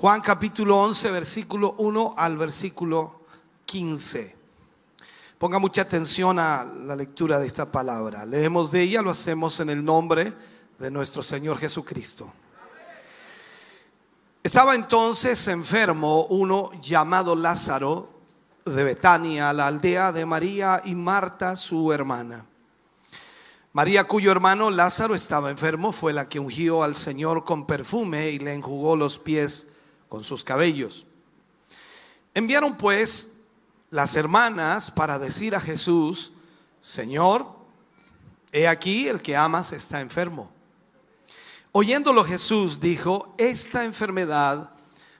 Juan capítulo 11, versículo 1 al versículo 15. Ponga mucha atención a la lectura de esta palabra. Leemos de ella, lo hacemos en el nombre de nuestro Señor Jesucristo. Estaba entonces enfermo uno llamado Lázaro de Betania, la aldea de María y Marta, su hermana. María, cuyo hermano Lázaro estaba enfermo, fue la que ungió al Señor con perfume y le enjugó los pies con sus cabellos. Enviaron pues las hermanas para decir a Jesús, Señor, he aquí el que amas está enfermo. Oyéndolo Jesús dijo, esta enfermedad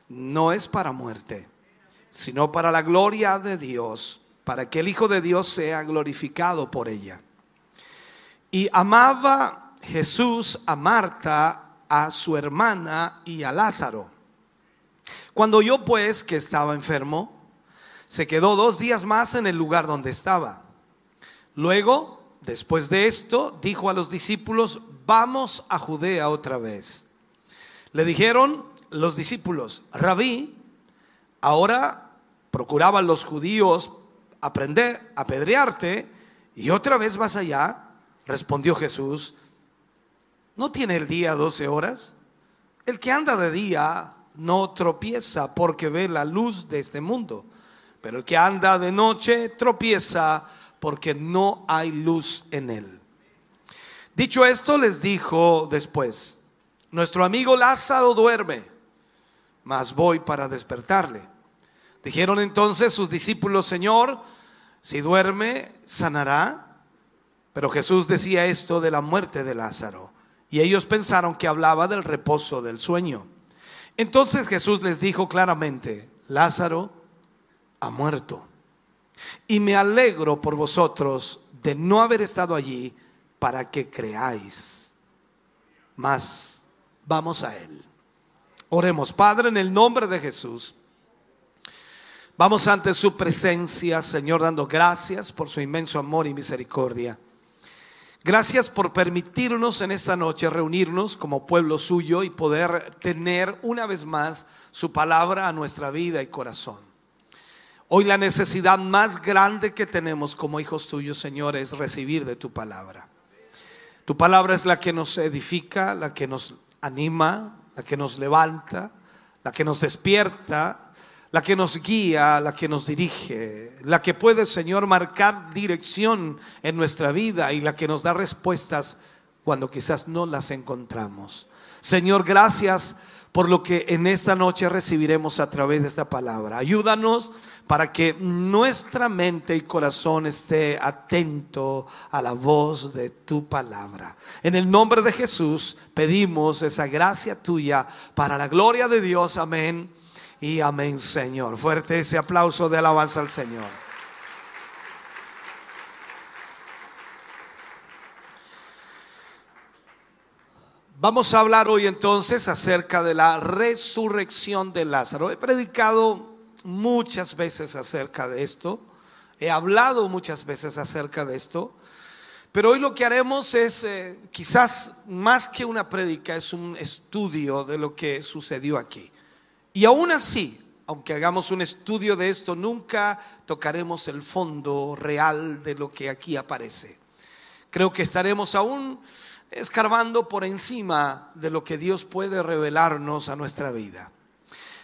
no es para muerte, sino para la gloria de Dios, para que el Hijo de Dios sea glorificado por ella. Y amaba Jesús a Marta, a su hermana y a Lázaro. Cuando oyó pues que estaba enfermo, se quedó dos días más en el lugar donde estaba. Luego, después de esto, dijo a los discípulos, vamos a Judea otra vez. Le dijeron los discípulos, rabí, ahora procuraban los judíos aprender, apedrearte, y otra vez vas allá. Respondió Jesús, ¿no tiene el día doce horas? El que anda de día no tropieza porque ve la luz de este mundo, pero el que anda de noche tropieza porque no hay luz en él. Dicho esto, les dijo después, nuestro amigo Lázaro duerme, mas voy para despertarle. Dijeron entonces sus discípulos, Señor, si duerme, sanará. Pero Jesús decía esto de la muerte de Lázaro, y ellos pensaron que hablaba del reposo del sueño. Entonces Jesús les dijo claramente, Lázaro ha muerto. Y me alegro por vosotros de no haber estado allí para que creáis. Mas vamos a Él. Oremos, Padre, en el nombre de Jesús. Vamos ante su presencia, Señor, dando gracias por su inmenso amor y misericordia. Gracias por permitirnos en esta noche reunirnos como pueblo suyo y poder tener una vez más su palabra a nuestra vida y corazón. Hoy la necesidad más grande que tenemos como hijos tuyos, Señor, es recibir de tu palabra. Tu palabra es la que nos edifica, la que nos anima, la que nos levanta, la que nos despierta, la que nos guía, la que nos dirige, la que puede, Señor, marcar dirección en nuestra vida y la que nos da respuestas cuando quizás no las encontramos. Señor, gracias por lo que en esta noche recibiremos a través de esta palabra. Ayúdanos para que nuestra mente y corazón esté atento a la voz de tu palabra. En el nombre de Jesús pedimos esa gracia tuya para la gloria de Dios. Amén y amén, Señor. Fuerte ese aplauso de alabanza al Señor. Vamos a hablar hoy entonces acerca de la resurrección de Lázaro. He predicado muchas veces acerca de esto, he hablado muchas veces acerca de esto, pero hoy lo que haremos es, eh, quizás más que una predica, es un estudio de lo que sucedió aquí. Y aún así, aunque hagamos un estudio de esto, nunca tocaremos el fondo real de lo que aquí aparece. Creo que estaremos aún escarbando por encima de lo que Dios puede revelarnos a nuestra vida.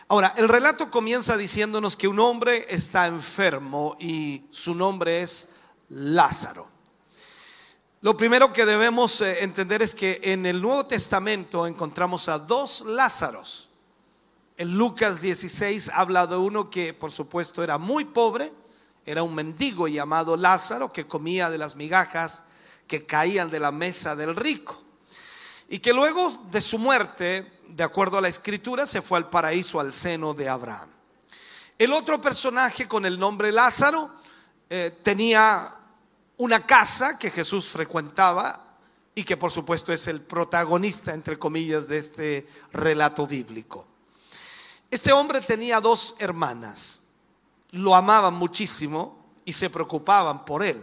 Ahora, el relato comienza diciéndonos que un hombre está enfermo y su nombre es Lázaro. Lo primero que debemos eh, entender es que en el Nuevo Testamento encontramos a dos Lázaros. En Lucas 16 habla de uno que por supuesto era muy pobre, era un mendigo llamado Lázaro que comía de las migajas que caían de la mesa del rico. Y que luego de su muerte, de acuerdo a la escritura, se fue al paraíso al seno de Abraham. El otro personaje con el nombre Lázaro eh, tenía una casa que Jesús frecuentaba y que por supuesto es el protagonista, entre comillas, de este relato bíblico. Este hombre tenía dos hermanas, lo amaban muchísimo y se preocupaban por él.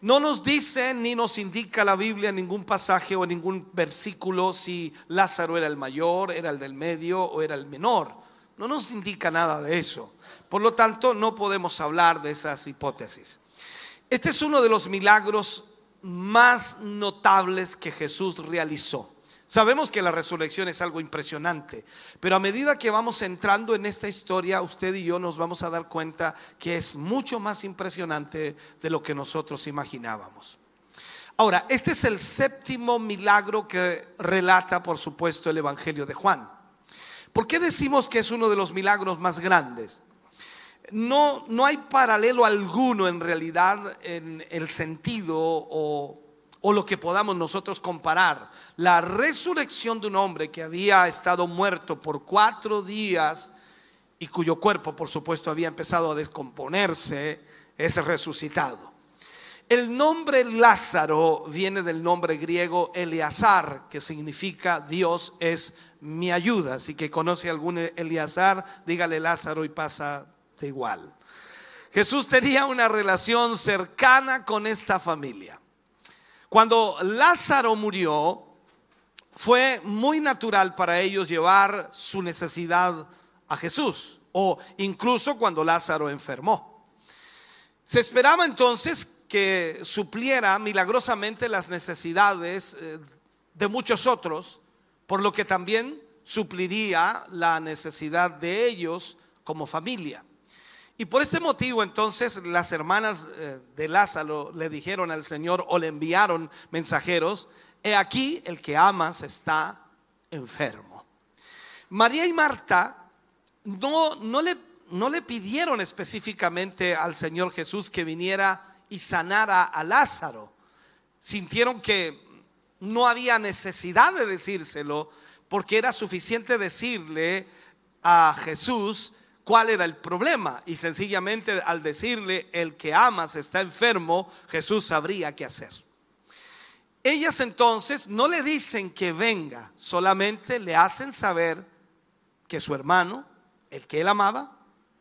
No nos dice ni nos indica la Biblia ningún pasaje o ningún versículo si Lázaro era el mayor, era el del medio o era el menor. No nos indica nada de eso. Por lo tanto, no podemos hablar de esas hipótesis. Este es uno de los milagros más notables que Jesús realizó. Sabemos que la resurrección es algo impresionante, pero a medida que vamos entrando en esta historia, usted y yo nos vamos a dar cuenta que es mucho más impresionante de lo que nosotros imaginábamos. Ahora, este es el séptimo milagro que relata, por supuesto, el Evangelio de Juan. ¿Por qué decimos que es uno de los milagros más grandes? No, no hay paralelo alguno en realidad en el sentido o o lo que podamos nosotros comparar. La resurrección de un hombre que había estado muerto por cuatro días y cuyo cuerpo, por supuesto, había empezado a descomponerse, es resucitado. El nombre Lázaro viene del nombre griego Eleazar, que significa Dios es mi ayuda. Así que conoce algún Eleazar, dígale Lázaro y pasa de igual. Jesús tenía una relación cercana con esta familia. Cuando Lázaro murió, fue muy natural para ellos llevar su necesidad a Jesús, o incluso cuando Lázaro enfermó. Se esperaba entonces que supliera milagrosamente las necesidades eh, de muchos otros, por lo que también supliría la necesidad de ellos como familia. Y por ese motivo entonces las hermanas eh, de Lázaro le dijeron al Señor o le enviaron mensajeros, he aquí el que amas está enfermo. María y Marta no, no, le, no le pidieron específicamente al Señor Jesús que viniera y sanara a Lázaro. Sintieron que no había necesidad de decírselo porque era suficiente decirle a Jesús, cuál era el problema. Y sencillamente al decirle, el que amas está enfermo, Jesús sabría qué hacer. Ellas entonces no le dicen que venga, solamente le hacen saber que su hermano, el que él amaba,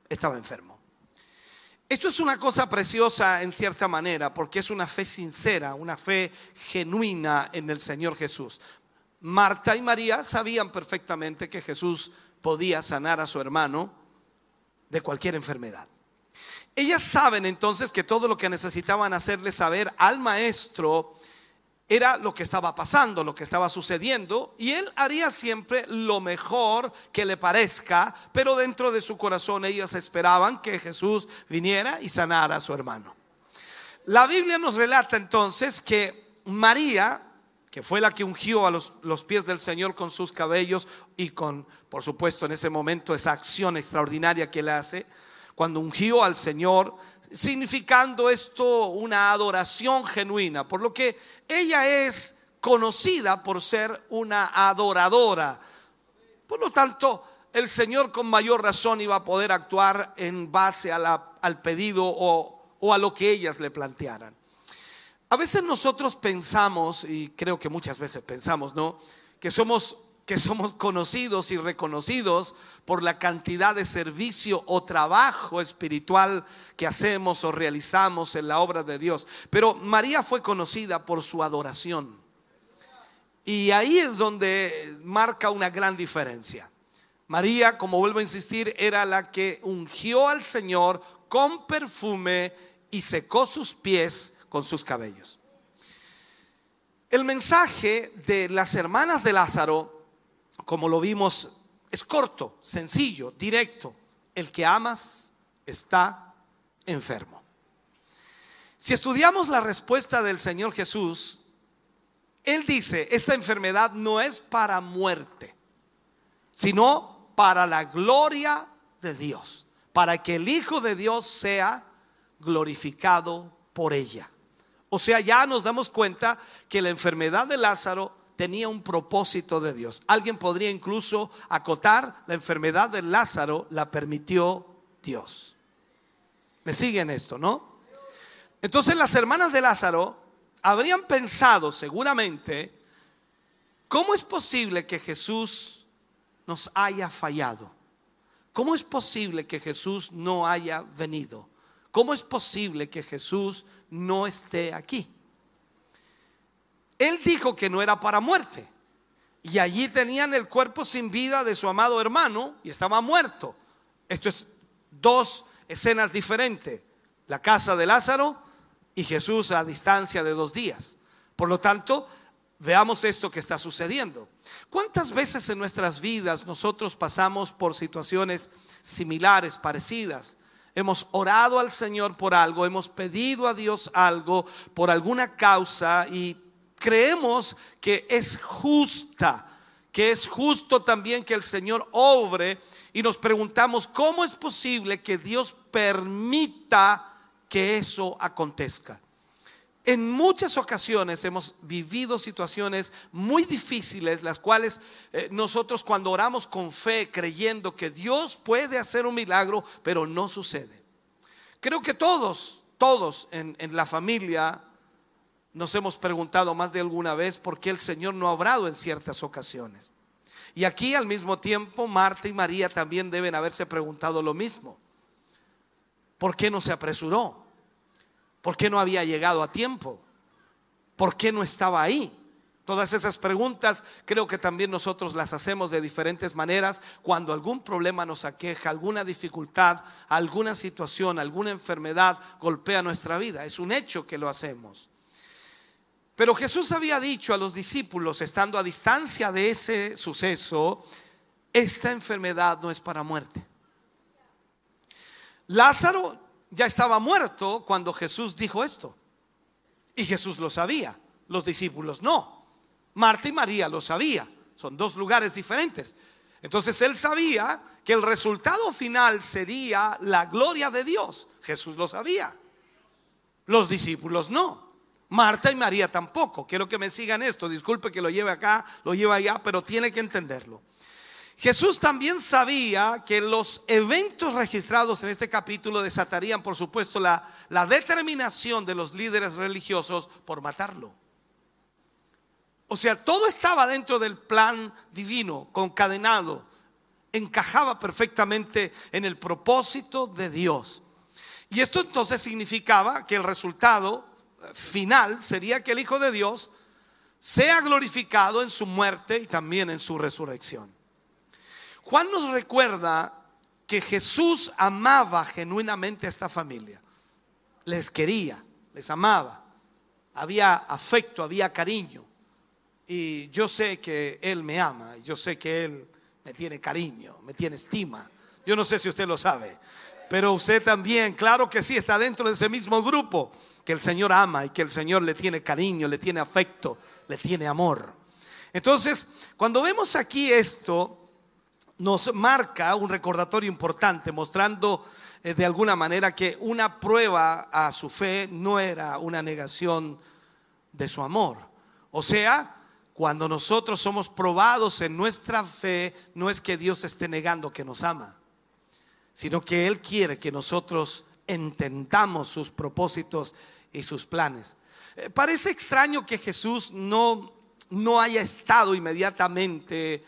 estaba enfermo. Esto es una cosa preciosa en cierta manera, porque es una fe sincera, una fe genuina en el Señor Jesús. Marta y María sabían perfectamente que Jesús podía sanar a su hermano, de cualquier enfermedad. Ellas saben entonces que todo lo que necesitaban hacerle saber al maestro era lo que estaba pasando, lo que estaba sucediendo, y él haría siempre lo mejor que le parezca, pero dentro de su corazón ellas esperaban que Jesús viniera y sanara a su hermano. La Biblia nos relata entonces que María, que fue la que ungió a los, los pies del Señor con sus cabellos y con por supuesto, en ese momento, esa acción extraordinaria que él hace, cuando ungió al Señor, significando esto una adoración genuina, por lo que ella es conocida por ser una adoradora. Por lo tanto, el Señor con mayor razón iba a poder actuar en base al pedido o, o a lo que ellas le plantearan. A veces nosotros pensamos, y creo que muchas veces pensamos, ¿no? Que somos que somos conocidos y reconocidos por la cantidad de servicio o trabajo espiritual que hacemos o realizamos en la obra de Dios. Pero María fue conocida por su adoración. Y ahí es donde marca una gran diferencia. María, como vuelvo a insistir, era la que ungió al Señor con perfume y secó sus pies con sus cabellos. El mensaje de las hermanas de Lázaro como lo vimos, es corto, sencillo, directo. El que amas está enfermo. Si estudiamos la respuesta del Señor Jesús, Él dice, esta enfermedad no es para muerte, sino para la gloria de Dios, para que el Hijo de Dios sea glorificado por ella. O sea, ya nos damos cuenta que la enfermedad de Lázaro tenía un propósito de Dios. Alguien podría incluso acotar la enfermedad de Lázaro, la permitió Dios. ¿Me siguen esto, no? Entonces las hermanas de Lázaro habrían pensado seguramente, ¿cómo es posible que Jesús nos haya fallado? ¿Cómo es posible que Jesús no haya venido? ¿Cómo es posible que Jesús no esté aquí? Él dijo que no era para muerte. Y allí tenían el cuerpo sin vida de su amado hermano y estaba muerto. Esto es dos escenas diferentes. La casa de Lázaro y Jesús a distancia de dos días. Por lo tanto, veamos esto que está sucediendo. ¿Cuántas veces en nuestras vidas nosotros pasamos por situaciones similares, parecidas? Hemos orado al Señor por algo, hemos pedido a Dios algo por alguna causa y creemos que es justa, que es justo también que el Señor obre y nos preguntamos cómo es posible que Dios permita que eso acontezca. En muchas ocasiones hemos vivido situaciones muy difíciles, las cuales eh, nosotros cuando oramos con fe, creyendo que Dios puede hacer un milagro, pero no sucede. Creo que todos, todos en, en la familia nos hemos preguntado más de alguna vez por qué el Señor no ha obrado en ciertas ocasiones. Y aquí al mismo tiempo Marta y María también deben haberse preguntado lo mismo. ¿Por qué no se apresuró? ¿Por qué no había llegado a tiempo? ¿Por qué no estaba ahí? Todas esas preguntas creo que también nosotros las hacemos de diferentes maneras cuando algún problema nos aqueja, alguna dificultad, alguna situación, alguna enfermedad golpea nuestra vida. Es un hecho que lo hacemos. Pero Jesús había dicho a los discípulos, estando a distancia de ese suceso, esta enfermedad no es para muerte. Lázaro ya estaba muerto cuando Jesús dijo esto. Y Jesús lo sabía, los discípulos no. Marta y María lo sabía, son dos lugares diferentes. Entonces él sabía que el resultado final sería la gloria de Dios. Jesús lo sabía. Los discípulos no. Marta y María tampoco. Quiero que me sigan esto. Disculpe que lo lleve acá, lo lleve allá, pero tiene que entenderlo. Jesús también sabía que los eventos registrados en este capítulo desatarían, por supuesto, la, la determinación de los líderes religiosos por matarlo. O sea, todo estaba dentro del plan divino, concadenado, encajaba perfectamente en el propósito de Dios. Y esto entonces significaba que el resultado final sería que el Hijo de Dios sea glorificado en su muerte y también en su resurrección. Juan nos recuerda que Jesús amaba genuinamente a esta familia. Les quería, les amaba. Había afecto, había cariño. Y yo sé que Él me ama, yo sé que Él me tiene cariño, me tiene estima. Yo no sé si usted lo sabe, pero usted también, claro que sí, está dentro de ese mismo grupo que el Señor ama y que el Señor le tiene cariño, le tiene afecto, le tiene amor. Entonces, cuando vemos aquí esto, nos marca un recordatorio importante, mostrando eh, de alguna manera que una prueba a su fe no era una negación de su amor. O sea, cuando nosotros somos probados en nuestra fe, no es que Dios esté negando que nos ama, sino que Él quiere que nosotros entendamos sus propósitos y sus planes. Eh, parece extraño que Jesús no, no haya estado inmediatamente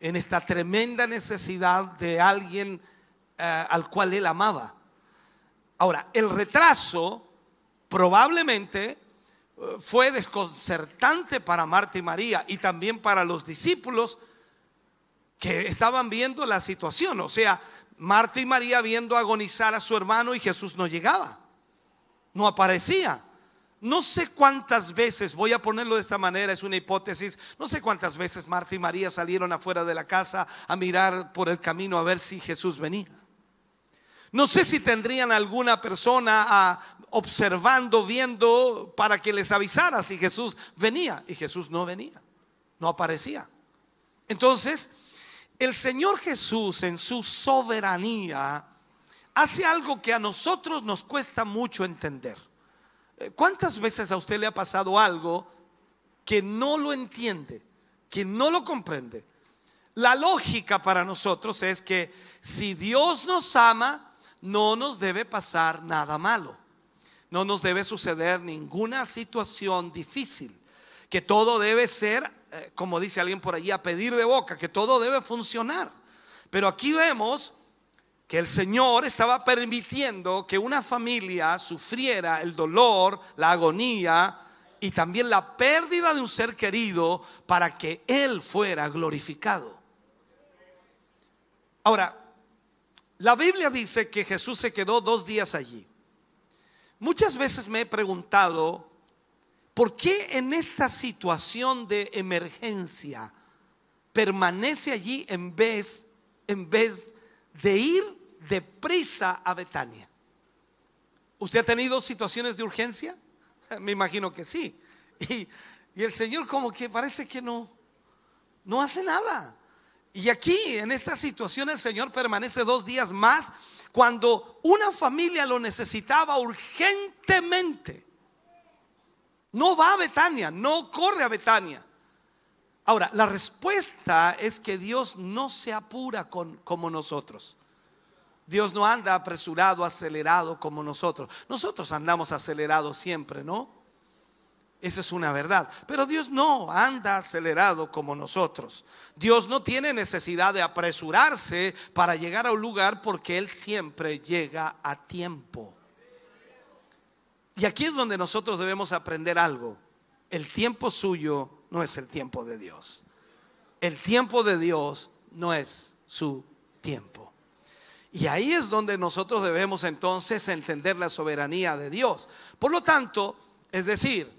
en esta tremenda necesidad de alguien eh, al cual él amaba. Ahora, el retraso probablemente eh, fue desconcertante para Marta y María y también para los discípulos que estaban viendo la situación. O sea, Marta y María viendo agonizar a su hermano y Jesús no llegaba, no aparecía. No sé cuántas veces, voy a ponerlo de esta manera, es una hipótesis, no sé cuántas veces Marta y María salieron afuera de la casa a mirar por el camino a ver si Jesús venía. No sé si tendrían alguna persona ah, observando, viendo, para que les avisara si Jesús venía. Y Jesús no venía, no aparecía. Entonces, el Señor Jesús en su soberanía hace algo que a nosotros nos cuesta mucho entender. ¿Cuántas veces a usted le ha pasado algo que no lo entiende, que no lo comprende? La lógica para nosotros es que si Dios nos ama, no nos debe pasar nada malo. No nos debe suceder ninguna situación difícil. Que todo debe ser, eh, como dice alguien por allí, a pedir de boca, que todo debe funcionar. Pero aquí vemos que el Señor estaba permitiendo que una familia sufriera el dolor, la agonía y también la pérdida de un ser querido para que Él fuera glorificado. Ahora, la Biblia dice que Jesús se quedó dos días allí. Muchas veces me he preguntado, ¿por qué en esta situación de emergencia permanece allí en vez, en vez de ir deprisa a Betania? ¿Usted ha tenido situaciones de urgencia? Me imagino que sí. Y, el Señor como que parece que no, no hace nada. Y aquí, en esta situación, el Señor permanece dos días más cuando una familia lo necesitaba urgentemente. No va a Betania, no corre a Betania. Ahora, la respuesta es que Dios no se apura con, como nosotros. Dios no anda apresurado, acelerado como nosotros. Nosotros andamos acelerados siempre, ¿no? Esa es una verdad. Pero Dios no anda acelerado como nosotros. Dios no tiene necesidad de apresurarse para llegar a un lugar porque Él siempre llega a tiempo. Y aquí es donde nosotros debemos aprender algo. El tiempo suyo no es el tiempo de Dios. El tiempo de Dios no es su tiempo. Y ahí es donde nosotros debemos entonces entender la soberanía de Dios. Por lo tanto, es decir,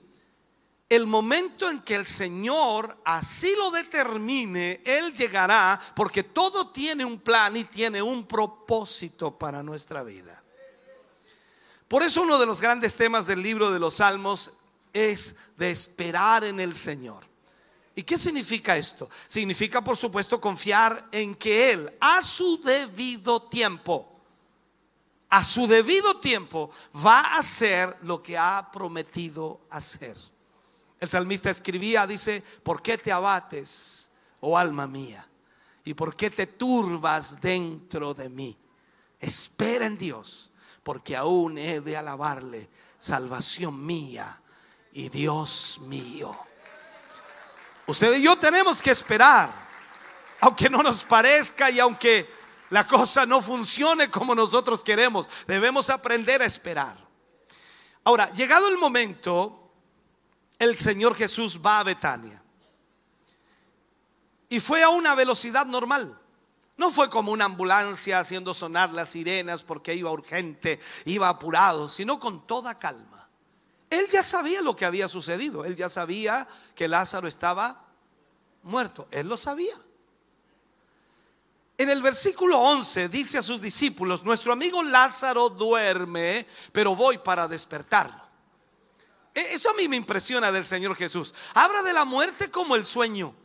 el momento en que el Señor así lo determine, Él llegará porque todo tiene un plan y tiene un propósito para nuestra vida. Por eso uno de los grandes temas del libro de los Salmos es de esperar en el Señor. ¿Y qué significa esto? Significa, por supuesto, confiar en que Él, a su debido tiempo, a su debido tiempo, va a hacer lo que ha prometido hacer. El salmista escribía, dice, ¿por qué te abates, oh alma mía? ¿Y por qué te turbas dentro de mí? Espera en Dios, porque aún he de alabarle, salvación mía y Dios mío. Usted y yo tenemos que esperar, aunque no nos parezca y aunque la cosa no funcione como nosotros queremos, debemos aprender a esperar. Ahora, llegado el momento, el Señor Jesús va a Betania. Y fue a una velocidad normal. No fue como una ambulancia haciendo sonar las sirenas porque iba urgente, iba apurado, sino con toda calma. Él ya sabía lo que había sucedido. Él ya sabía que Lázaro estaba muerto. Él lo sabía. En el versículo 11 dice a sus discípulos, nuestro amigo Lázaro duerme, pero voy para despertarlo. E, eso a mí me impresiona del Señor Jesús. Habla de la muerte como el sueño.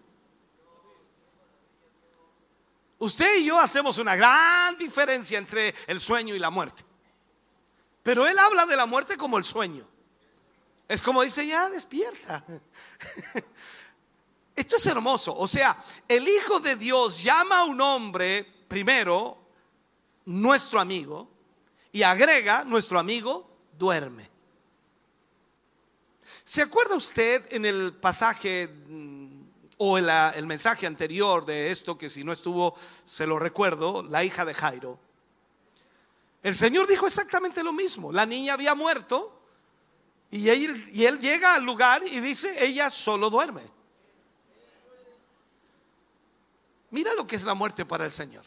Usted y yo hacemos una gran diferencia entre el sueño y la muerte. Pero Él habla de la muerte como el sueño. Es como dice, ya despierta. Esto es hermoso. O sea, el Hijo de Dios llama a un hombre, primero, nuestro amigo, y agrega, nuestro amigo duerme. ¿Se acuerda usted en el pasaje mm, o en el mensaje anterior de esto, que si no estuvo, se lo recuerdo, la hija de Jairo? El Señor dijo exactamente lo mismo. La niña había muerto y él, llega al lugar y dice, ella solo duerme. Mira lo que es la muerte para el Señor.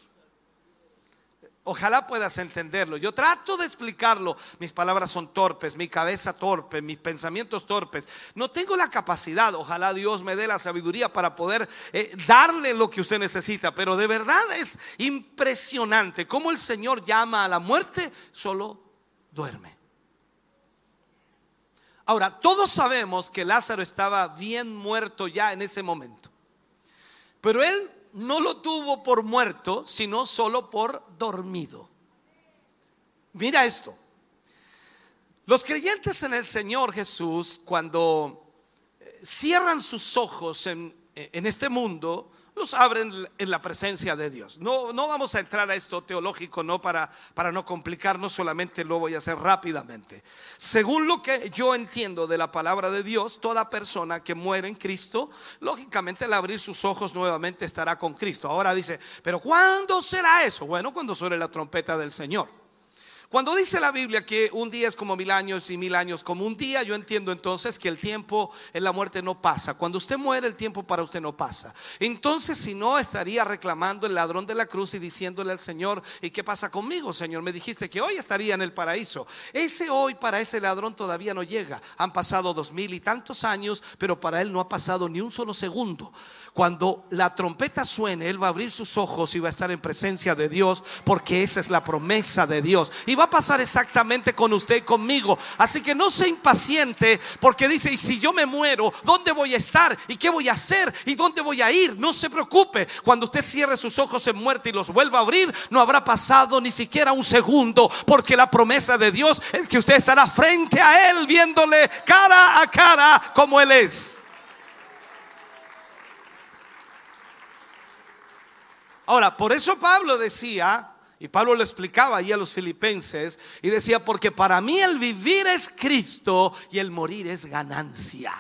Ojalá puedas entenderlo. Yo trato de explicarlo. Mis palabras son torpes, mi cabeza torpe, mis pensamientos torpes. No tengo la capacidad. Ojalá Dios me dé la sabiduría para poder eh, darle lo que usted necesita. Pero de verdad es impresionante cómo el Señor llama a la muerte, solo duerme. Ahora, todos sabemos que Lázaro estaba bien muerto ya en ese momento. Pero él no lo tuvo por muerto, sino solo por dormido. Mira esto. Los creyentes en el Señor Jesús, cuando eh, cierran sus ojos en, en este mundo, los abren en la presencia de Dios. No, no vamos a entrar a esto teológico, no para, para no complicarnos, solamente lo voy a hacer rápidamente. Según lo que yo entiendo de la palabra de Dios, toda persona que muere en Cristo, lógicamente al abrir sus ojos nuevamente estará con Cristo. Ahora dice, pero ¿cuándo será eso? Bueno, cuando suene la trompeta del Señor. Cuando dice la Biblia que un día es como mil años y mil años como un día, yo entiendo entonces que el tiempo en la muerte no pasa. Cuando usted muere, el tiempo para usted no pasa. Entonces, si no, estaría reclamando el ladrón de la cruz y diciéndole al Señor, ¿y qué pasa conmigo, Señor? Me dijiste que hoy estaría en el paraíso. Ese hoy para ese ladrón todavía no llega. Han pasado dos mil y tantos años, pero para él no ha pasado ni un solo segundo. Cuando la trompeta suene, él va a abrir sus ojos y va a estar en presencia de Dios, porque esa es la promesa de Dios. A pasar exactamente con usted y conmigo. Así que no se impaciente, porque dice, y si yo me muero, ¿dónde voy a estar? ¿Y qué voy a hacer? ¿Y dónde voy a ir? No se preocupe. Cuando usted cierre sus ojos en muerte y los vuelva a abrir, no habrá pasado ni siquiera un segundo, porque la promesa de Dios es que usted estará frente a Él, viéndole cara a cara como Él es. Ahora, por eso Pablo decía, y Pablo lo explicaba ahí a los filipenses, y decía, porque para mí el vivir es Cristo y el morir es ganancia.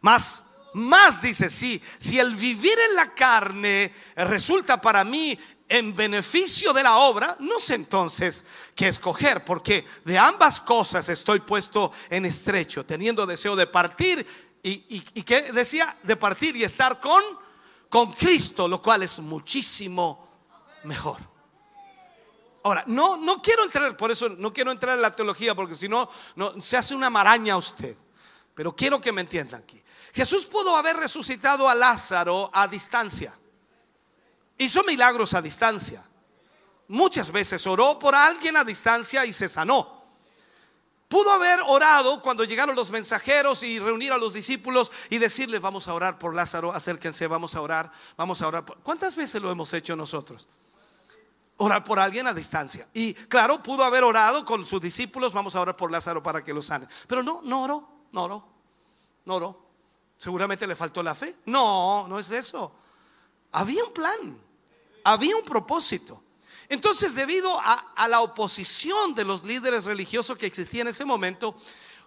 Más, más dice, sí, si el vivir en la carne resulta para mí en beneficio de la obra, no sé entonces qué escoger, porque de ambas cosas estoy puesto en estrecho, teniendo deseo de partir, y, y, y que decía, de partir y estar con con Cristo, lo cual es muchísimo mejor. Ahora, no, no quiero entrar, por eso no quiero entrar en la teología, porque si no, no se hace una maraña a usted. Pero quiero que me entiendan aquí. Jesús pudo haber resucitado a Lázaro a distancia. Hizo milagros a distancia. Muchas veces oró por alguien a distancia y se sanó. Pudo haber orado cuando llegaron los mensajeros y reunir a los discípulos y decirles, vamos a orar por Lázaro, acérquense, vamos a orar, vamos a orar. ¿Cuántas veces lo hemos hecho nosotros? Orar por alguien a distancia. Y claro, pudo haber orado con sus discípulos, vamos a orar por Lázaro para que lo sane. Pero no, no oró, no oró, no oró. Seguramente le faltó la fe. No, no es eso. Había un plan, había un propósito. Entonces, debido a, la oposición de los líderes religiosos que existían en ese momento,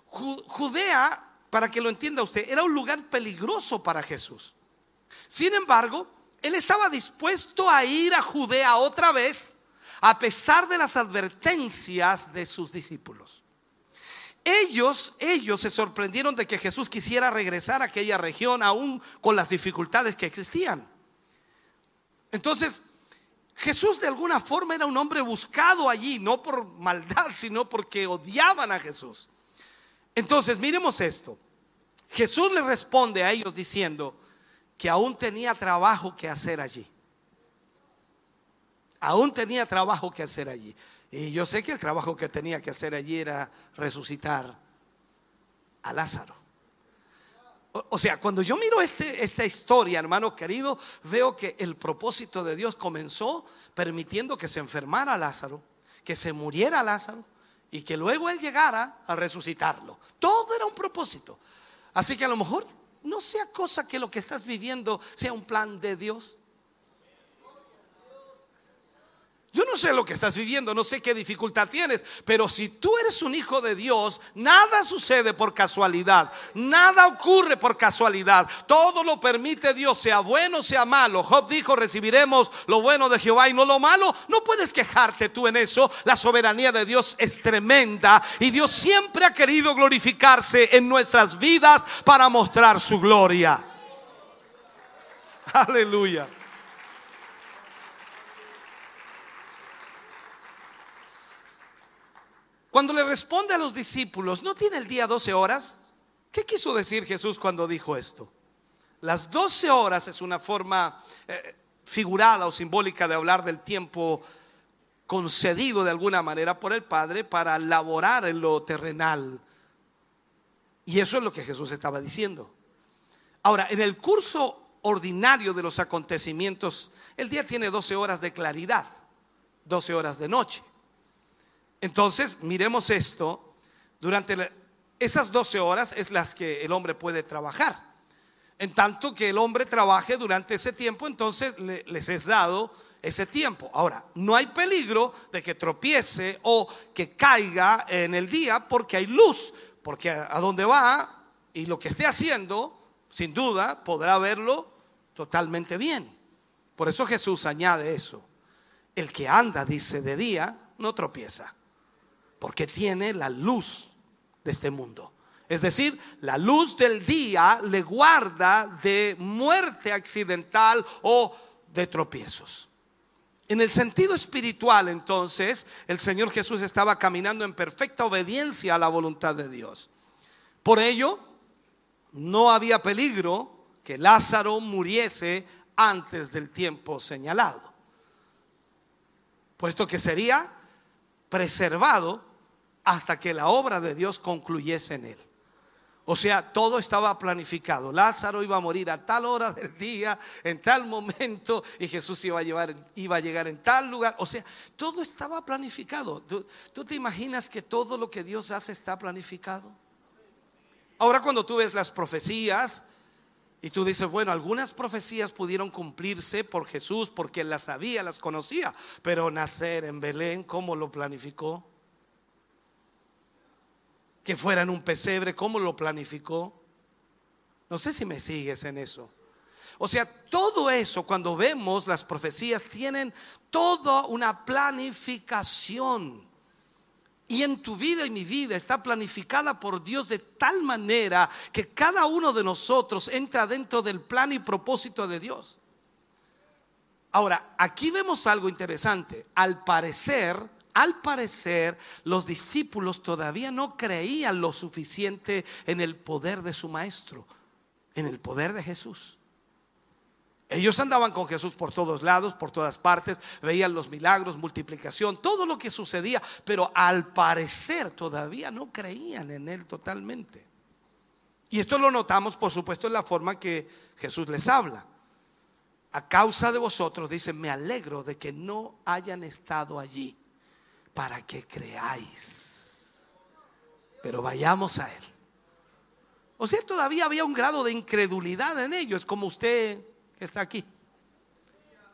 Judea, para que lo entienda usted, era un lugar peligroso para Jesús. Sin embargo, él estaba dispuesto a ir a Judea otra vez, a pesar de las advertencias de sus discípulos. Ellos, ellos se sorprendieron de que Jesús quisiera regresar a aquella región aún con las dificultades que existían. Entonces, Jesús de alguna forma era un hombre buscado allí, no por maldad, sino porque odiaban a Jesús. Entonces, miremos esto. Jesús le responde a ellos diciendo que aún tenía trabajo que hacer allí. Aún tenía trabajo que hacer allí. Y yo sé que el trabajo que tenía que hacer allí era resucitar a Lázaro. O sea, cuando yo miro este, esta historia, hermano querido, veo que el propósito de Dios comenzó permitiendo que se enfermara Lázaro, que se muriera Lázaro y que luego él llegara a resucitarlo. Todo era un propósito. Así que a lo mejor no sea cosa que lo que estás viviendo sea un plan de Dios. Yo no sé lo que estás viviendo, no sé qué dificultad tienes, pero si tú eres un hijo de Dios, nada sucede por casualidad, nada ocurre por casualidad, todo lo permite Dios, sea bueno, sea malo. Job dijo, recibiremos lo bueno de Jehová y no lo malo. No puedes quejarte tú en eso, la soberanía de Dios es tremenda y Dios siempre ha querido glorificarse en nuestras vidas para mostrar su gloria. Aleluya. Cuando le responde a los discípulos, ¿no tiene el día 12 horas? ¿Qué quiso decir Jesús cuando dijo esto? Las 12 horas es una forma eh, figurada o simbólica de hablar del tiempo concedido de alguna manera por el Padre para laborar en lo terrenal. Y eso es lo que Jesús estaba diciendo. Ahora, en el curso ordinario de los acontecimientos, el día tiene 12 horas de claridad, 12 horas de noche. Entonces, miremos esto. Durante esas 12 horas es las que el hombre puede trabajar. En tanto que el hombre trabaje durante ese tiempo, entonces les es dado ese tiempo. Ahora, no hay peligro de que tropiece o que caiga en el día porque hay luz, porque a donde va y lo que esté haciendo, sin duda, podrá verlo totalmente bien. Por eso Jesús añade eso. El que anda, dice, de día, no tropieza, porque tiene la luz de este mundo. Es decir, la luz del día le guarda de muerte accidental o de tropiezos. En el sentido espiritual, entonces, el Señor Jesús estaba caminando en perfecta obediencia a la voluntad de Dios. Por ello, no había peligro que Lázaro muriese antes del tiempo señalado, puesto que sería preservado hasta que la obra de Dios concluyese en él. O sea, todo estaba planificado. Lázaro iba a morir a tal hora del día, en tal momento, y Jesús iba a, llevar, iba a llegar en tal lugar. O sea, todo estaba planificado. ¿Tú, ¿Tú, te imaginas que todo lo que Dios hace está planificado? Ahora cuando tú ves las profecías y tú dices, bueno, algunas profecías pudieron cumplirse por Jesús porque él las sabía, las conocía, pero nacer en Belén, ¿cómo lo planificó? Que fuera en un pesebre, ¿cómo lo planificó? No sé si me sigues en eso. O sea, todo eso, cuando vemos las profecías, tienen toda una planificación. Y en tu vida y mi vida está planificada por Dios de tal manera que cada uno de nosotros entra dentro del plan y propósito de Dios. Ahora, aquí vemos algo interesante. Al parecer, al parecer, los discípulos todavía no creían lo suficiente en el poder de su maestro, en el poder de Jesús. Ellos andaban con Jesús por todos lados, por todas partes, veían los milagros, multiplicación, todo lo que sucedía, pero al parecer todavía no creían en Él totalmente. Y esto lo notamos, por supuesto, en la forma que Jesús les habla. A causa de vosotros, dice, me alegro de que no hayan estado allí para que creáis. Pero vayamos a Él. O sea, todavía había un grado de incredulidad en ellos, como usted que está aquí.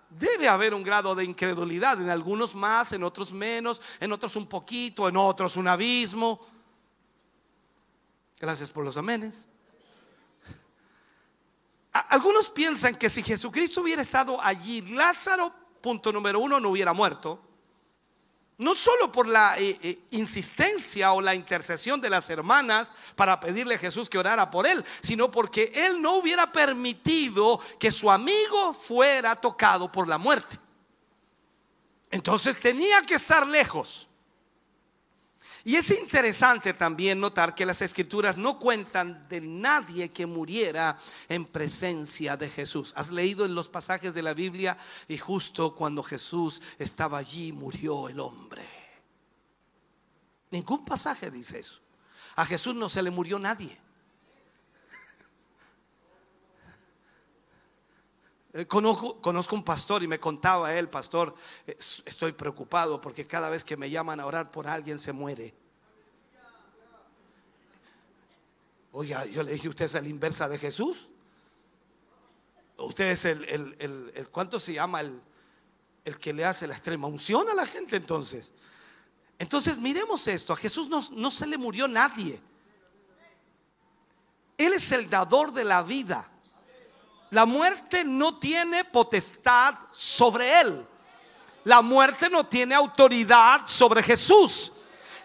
Debe haber un grado de incredulidad, en algunos más, en otros menos, en otros un poquito, en otros un abismo. Gracias por los amenes. Algunos piensan que si Jesucristo hubiera estado allí, Lázaro, punto número uno, no hubiera muerto no solo por la eh, eh, insistencia o la intercesión de las hermanas para pedirle a Jesús que orara por él, sino porque él no hubiera permitido que su amigo fuera tocado por la muerte. Entonces tenía que estar lejos. Y es interesante también notar que las escrituras no cuentan de nadie que muriera en presencia de Jesús. Has leído en los pasajes de la Biblia y justo cuando Jesús estaba allí murió el hombre. Ningún pasaje dice eso. A Jesús no se le murió nadie. Conozco, conozco, un pastor y me contaba él, pastor, estoy preocupado porque cada vez que me llaman a orar por alguien se muere. Oiga, yo le dije, ¿usted es la inversa de Jesús? ¿Usted es el, el, ¿cuánto se llama el, el que le hace la extrema unción a la gente entonces? Entonces miremos esto, a Jesús no, no se le murió nadie. Él es el dador de la vida. La muerte no tiene potestad sobre él. La muerte no tiene autoridad sobre Jesús.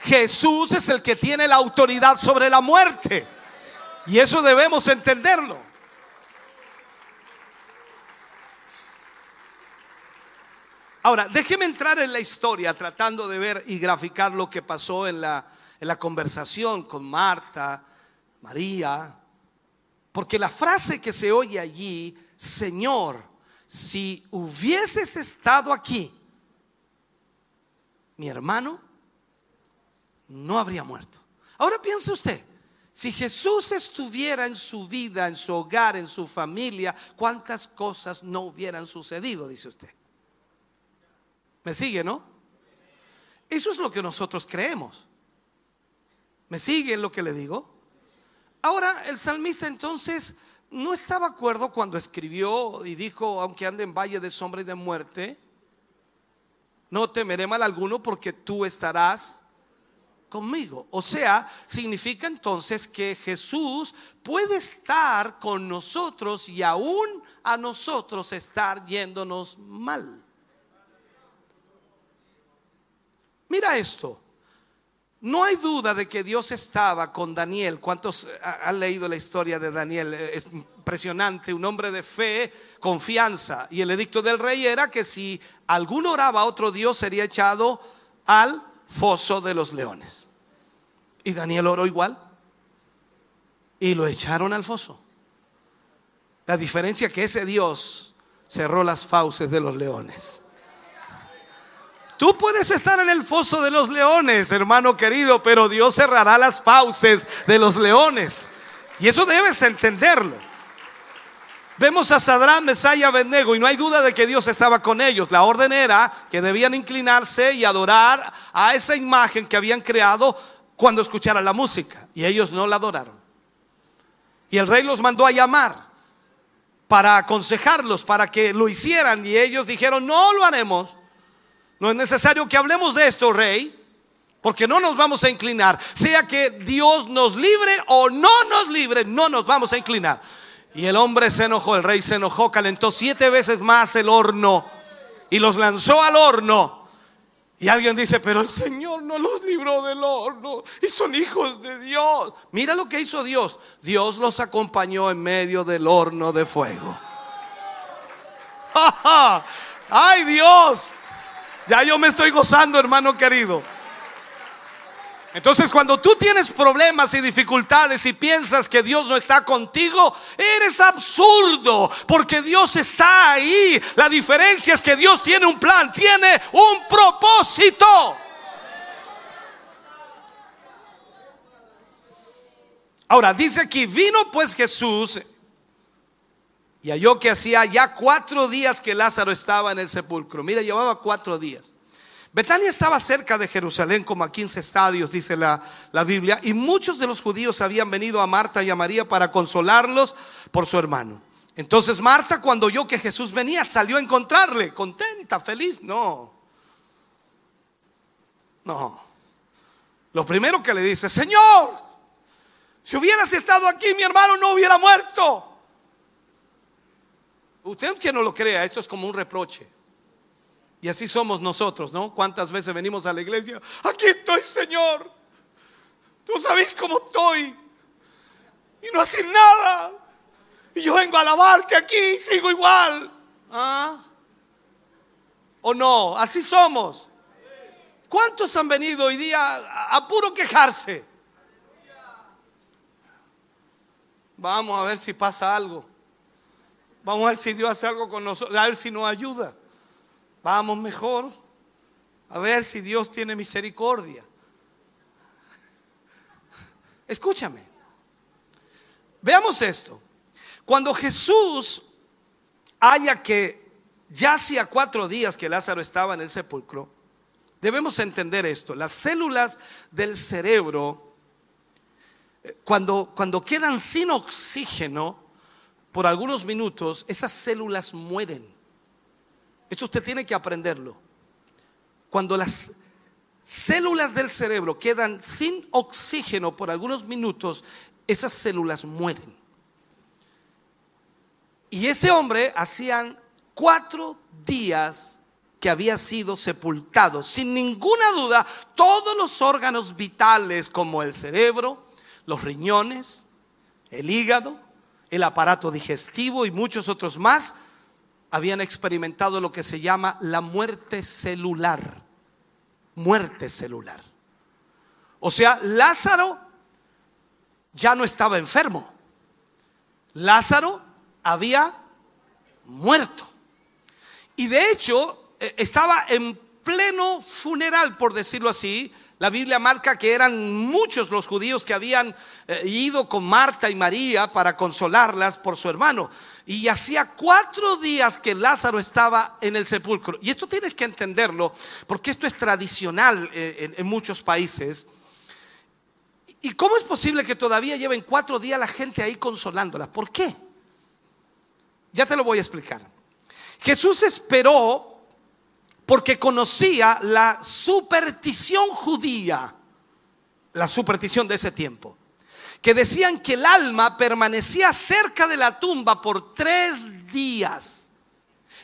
Jesús es el que tiene la autoridad sobre la muerte. Y eso debemos entenderlo. Ahora, déjeme entrar en la historia tratando de ver y graficar lo que pasó en la, en la conversación con Marta, María, porque la frase que se oye allí, Señor, si hubieses estado aquí, mi hermano no habría muerto. Ahora piense usted, si Jesús estuviera en su vida, en su hogar, en su familia, ¿cuántas cosas no hubieran sucedido? Dice usted. ¿Me sigue, no? Eso es lo que nosotros creemos. ¿Me sigue lo que le digo? Ahora el salmista entonces no estaba de acuerdo cuando escribió y dijo, aunque ande en valle de sombra y de muerte, no temeré mal alguno porque tú estarás conmigo. O sea, significa entonces que Jesús puede estar con nosotros y aún a nosotros estar yéndonos mal. Mira esto. No hay duda de que Dios estaba con Daniel. ¿Cuántos han leído la historia de Daniel? Es impresionante, un hombre de fe, confianza. Y el edicto del rey era que si alguno oraba a otro Dios sería echado al foso de los leones. Y Daniel oró igual. Y lo echaron al foso. La diferencia que ese Dios cerró las fauces de los leones. Tú puedes estar en el foso de los leones, hermano querido, pero Dios cerrará las fauces de los leones. Y eso debes entenderlo. Vemos a Sadrán, Mesaya y Abednego y no hay duda de que Dios estaba con ellos. La orden era que debían inclinarse y adorar a esa imagen que habían creado cuando escucharan la música. Y ellos no la adoraron. Y el rey los mandó a llamar para aconsejarlos, para que lo hicieran. Y ellos dijeron, no lo haremos. No es necesario que hablemos de esto, rey, porque no nos vamos a inclinar. Sea que Dios nos libre o no nos libre, no nos vamos a inclinar. Y el hombre se enojó, el rey se enojó, calentó siete veces más el horno y los lanzó al horno. Y alguien dice, pero el Señor no los libró del horno y son hijos de Dios. Mira lo que hizo Dios. Dios los acompañó en medio del horno de fuego. ¡Ay Dios! Ya yo me estoy gozando, hermano querido. Entonces cuando tú tienes problemas y dificultades y piensas que Dios no está contigo, eres absurdo, porque Dios está ahí. La diferencia es que Dios tiene un plan, tiene un propósito. Ahora, dice aquí, vino pues Jesús y halló que hacía ya cuatro días que Lázaro estaba en el sepulcro. Mira, llevaba cuatro días. Betania estaba cerca de Jerusalén, como a 15 estadios, dice la, la, Biblia, y muchos de los judíos habían venido a Marta y a María para consolarlos por su hermano. Entonces Marta, cuando oyó que Jesús venía, salió a encontrarle, contenta, feliz. No, no. Lo primero que le dice, Señor, si hubieras estado aquí, mi hermano no hubiera muerto. Usted que no lo crea, esto es como un reproche. Y así somos nosotros, ¿no? ¿Cuántas veces venimos a la iglesia? Aquí estoy, Señor. Tú sabes cómo estoy. Y no haces nada. Y yo vengo a alabarte aquí y sigo igual. ¿Ah? ¿O no? Así somos. ¿Cuántos han venido hoy día a puro quejarse? Vamos a ver si pasa algo. Vamos a ver si Dios hace algo con nosotros, a ver si nos ayuda. Vamos mejor, a ver si Dios tiene misericordia. Escúchame. Veamos esto. Cuando Jesús haya que ya hacía cuatro días que Lázaro estaba en el sepulcro, debemos entender esto. Las células del cerebro, eh, cuando, cuando quedan sin oxígeno, por algunos minutos, esas células mueren. Eso usted tiene que aprenderlo. Cuando las células del cerebro quedan sin oxígeno por algunos minutos, esas células mueren. Y este hombre hacían cuatro días que había sido sepultado. Sin ninguna duda, todos los órganos vitales como el cerebro, los riñones, el hígado, el aparato digestivo y muchos otros más habían experimentado lo que se llama la muerte celular. Muerte celular. O sea, Lázaro ya no estaba enfermo. Lázaro había muerto. Y de hecho, eh, estaba en pleno funeral, por decirlo así, la Biblia marca que eran muchos los judíos que habían eh, ido con Marta y María para consolarlas por su hermano. Y hacía cuatro días que Lázaro estaba en el sepulcro. Y esto tienes que entenderlo, porque esto es tradicional eh, en, muchos países. ¿Y cómo es posible que todavía lleven cuatro días la gente ahí consolándola? ¿Por qué? Ya te lo voy a explicar. Jesús esperó porque conocía la superstición judía, la superstición de ese tiempo, que decían que el alma permanecía cerca de la tumba por tres días,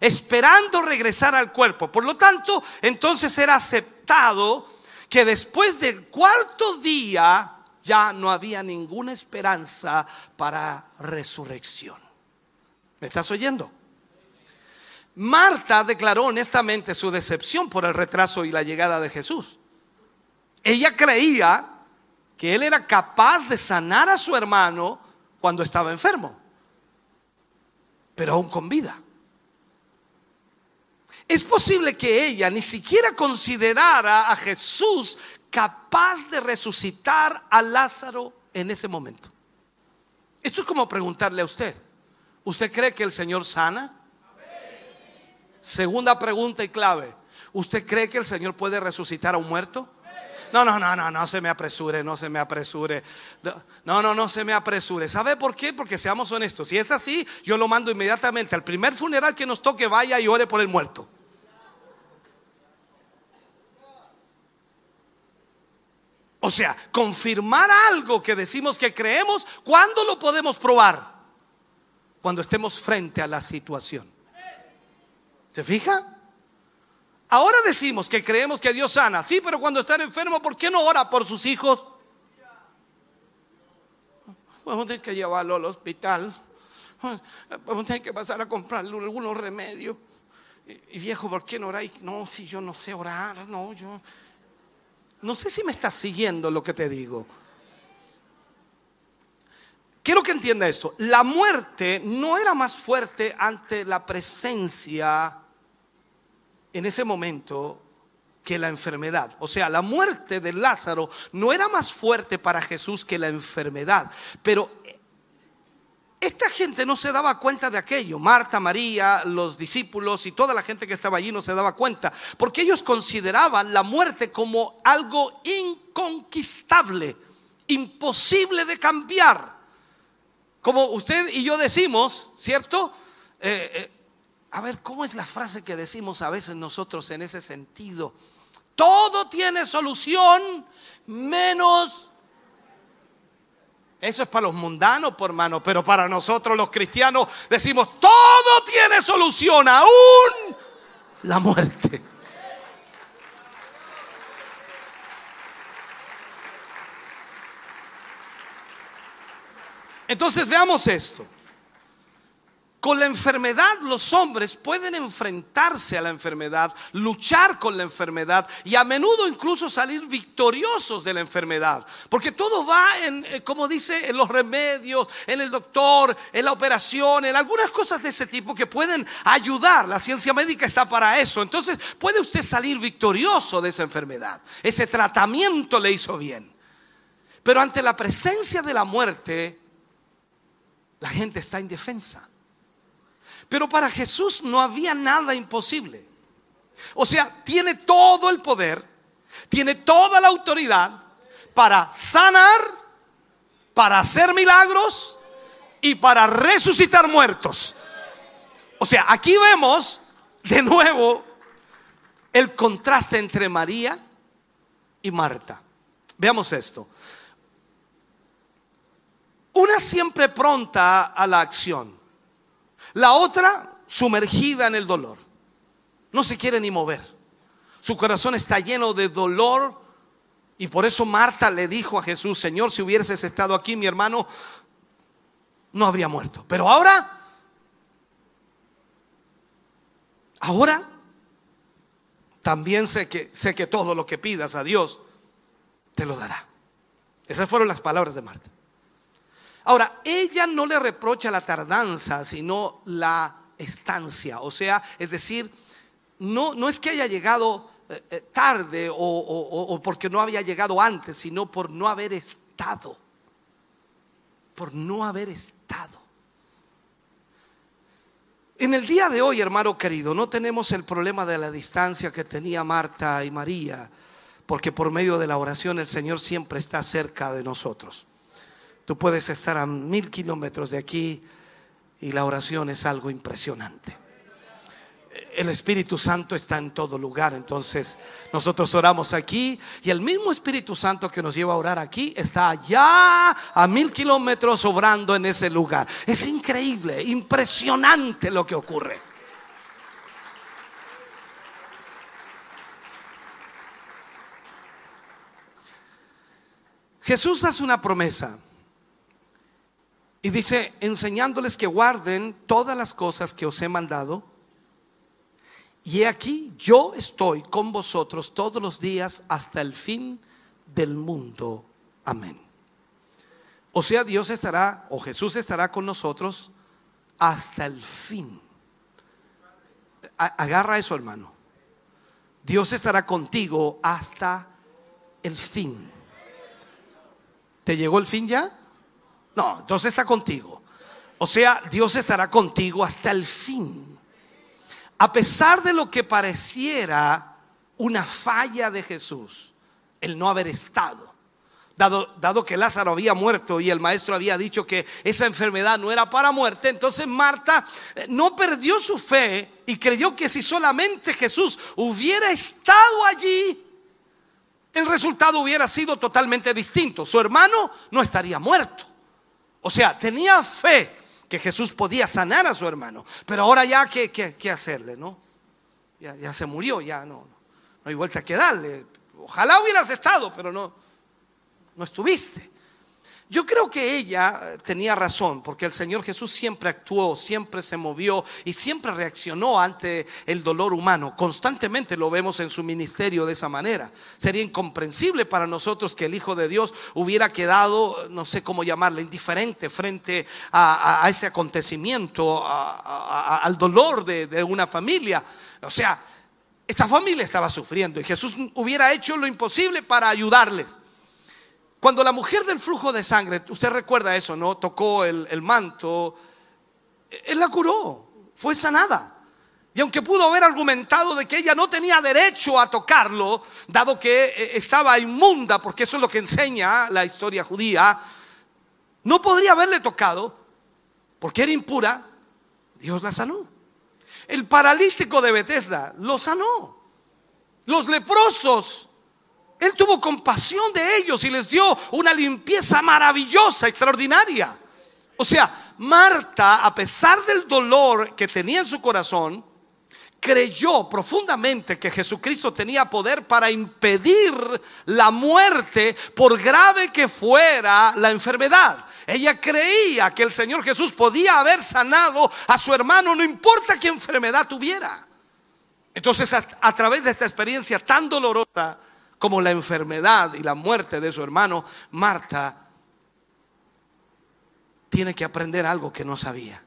esperando regresar al cuerpo. Por lo tanto, entonces era aceptado que después del cuarto día ya no había ninguna esperanza para resurrección. ¿Me estás oyendo? Marta declaró honestamente su decepción por el retraso y la llegada de Jesús. Ella creía que él era capaz de sanar a su hermano cuando estaba enfermo, pero aún con vida. Es posible que ella ni siquiera considerara a Jesús capaz de resucitar a Lázaro en ese momento. Esto es como preguntarle a usted, ¿usted cree que el Señor sana? Segunda pregunta y clave, ¿usted cree que el Señor puede resucitar a un muerto? No, no, no, no, no se me apresure, no se me apresure. No, no, no se me apresure. ¿Sabe por qué? Porque seamos honestos. Si es así, yo lo mando inmediatamente al primer funeral que nos toque, vaya y ore por el muerto. O sea, confirmar algo que decimos que creemos, ¿cuándo lo podemos probar? Cuando estemos frente a la situación. ¿Se fija? Ahora decimos que creemos que Dios sana, sí, pero cuando está enfermo, ¿por qué no ora por sus hijos? Vamos a tener que llevarlo al hospital. Vamos a tener que pasar a comprarle algunos remedios. Y, viejo, ¿por qué no oráis? No, si yo no sé orar, no, yo. No sé si me estás siguiendo lo que te digo. Quiero que entienda esto. La muerte no era más fuerte ante la presencia en ese momento que la enfermedad. O sea, la muerte de Lázaro no era más fuerte para Jesús que la enfermedad. Pero esta gente no se daba cuenta de aquello. Marta, María, los discípulos y toda la gente que estaba allí no se daba cuenta. Porque ellos consideraban la muerte como algo inconquistable, imposible de cambiar. Como usted y yo decimos, ¿cierto? Eh, eh, a ver, ¿cómo es la frase que decimos a veces nosotros en ese sentido? Todo tiene solución menos... Eso es para los mundanos, por hermano, pero para nosotros los cristianos decimos, todo tiene solución, aún la muerte. Entonces veamos esto. Con la enfermedad los hombres pueden enfrentarse a la enfermedad, luchar con la enfermedad y a menudo incluso salir victoriosos de la enfermedad. Porque todo va en, eh, como dice, en los remedios, en el doctor, en la operación, en algunas cosas de ese tipo que pueden ayudar. La ciencia médica está para eso. Entonces puede usted salir victorioso de esa enfermedad. Ese tratamiento le hizo bien. Pero ante la presencia de la muerte, la gente está indefensa. Pero para Jesús no había nada imposible. O sea, tiene todo el poder, tiene toda la autoridad para sanar, para hacer milagros y para resucitar muertos. O sea, aquí vemos de nuevo el contraste entre María y Marta. Veamos esto. Una siempre pronta a la acción. La otra sumergida en el dolor. No se quiere ni mover. Su corazón está lleno de dolor. Y por eso Marta le dijo a Jesús, Señor, si hubieses estado aquí, mi hermano no habría muerto. Pero ahora, ahora, también sé que, sé que todo lo que pidas a Dios, te lo dará. Esas fueron las palabras de Marta. Ahora, ella no le reprocha la tardanza, sino la estancia. O sea, es decir, no, no es que haya llegado eh, eh, tarde o, o porque no había llegado antes, sino por no haber estado. Por no haber estado. En el día de hoy, hermano querido, no tenemos el problema de la distancia que tenía Marta y María, porque por medio de la oración el Señor siempre está cerca de nosotros. Tú puedes estar a mil kilómetros de aquí Y la oración es algo impresionante. El Espíritu Santo está en todo lugar. Entonces nosotros oramos aquí y el mismo Espíritu Santo que nos lleva a orar aquí está allá a mil kilómetros obrando en ese lugar. Es increíble, impresionante lo que ocurre. Jesús hace una promesa y dice, enseñándoles que guarden todas las cosas que os he mandado. Y he aquí, yo estoy con vosotros todos los días hasta el fin del mundo. Amén. O sea, Dios estará, o Jesús estará con nosotros hasta el fin. Agarra eso, hermano. Dios estará contigo hasta el fin. ¿Te llegó el fin ya? No, entonces está contigo. O sea, Dios estará contigo hasta el fin. A pesar de lo que pareciera una falla de Jesús, el no haber estado. Dado, dado, que Lázaro había muerto y el maestro había dicho que esa enfermedad no era para muerte, entonces Marta eh, no perdió su fe y creyó que si solamente Jesús hubiera estado allí, el resultado hubiera sido totalmente distinto. Su hermano no estaría muerto. O sea, tenía fe que Jesús podía sanar a su hermano. Pero ahora ya, ¿qué, qué, hacerle? ¿No? Ya, ya, se murió, ya no, no, hay vuelta que darle. Ojalá hubieras estado, pero no, no estuviste. Yo creo que ella eh, tenía razón, porque el Señor Jesús siempre actuó, siempre se movió y siempre reaccionó ante el dolor humano. Constantemente lo vemos en su ministerio de esa manera. Sería incomprensible para nosotros que el Hijo de Dios hubiera quedado, no sé cómo llamarle, indiferente frente a, ese acontecimiento, al dolor de, de una familia. O sea, esta familia estaba sufriendo y Jesús hubiera hecho lo imposible para ayudarles. Cuando la mujer del flujo de sangre, usted recuerda eso, ¿no? Tocó el, manto, él la curó, fue sanada. Y aunque pudo haber argumentado de que ella no tenía derecho a tocarlo, dado que eh, estaba inmunda, porque eso es lo que enseña la historia judía, no podría haberle tocado, porque era impura, Dios la sanó. El paralítico de Bethesda lo sanó. Los leprosos él tuvo compasión de ellos y les dio una limpieza maravillosa, extraordinaria. O sea, Marta, a pesar del dolor que tenía en su corazón, creyó profundamente que Jesucristo tenía poder para impedir la muerte por grave que fuera la enfermedad. Ella creía que el Señor Jesús podía haber sanado a su hermano, no importa qué enfermedad tuviera. Entonces, a, a través de esta experiencia tan dolorosa, como la enfermedad y la muerte de su hermano, Marta tiene que aprender algo que no sabía.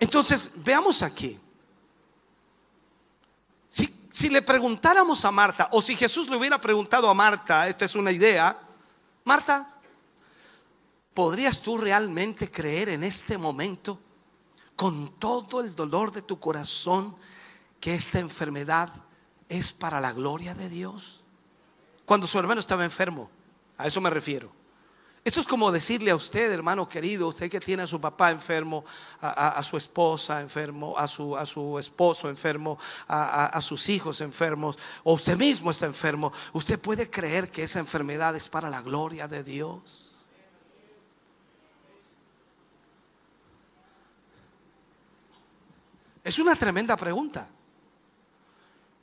Entonces, veamos aquí. Si, le preguntáramos a Marta, o si Jesús le hubiera preguntado a Marta, esta es una idea, Marta, ¿podrías tú realmente creer en este momento, con todo el dolor de tu corazón, que esta enfermedad es para la gloria de Dios. Cuando su hermano estaba enfermo, a eso me refiero. Esto es como decirle a usted, hermano querido, usted que tiene a su papá enfermo, a, su esposa enfermo, a su, a su esposo enfermo, a, sus hijos enfermos, o usted mismo está enfermo, usted puede creer que esa enfermedad es para la gloria de Dios. Es una tremenda pregunta.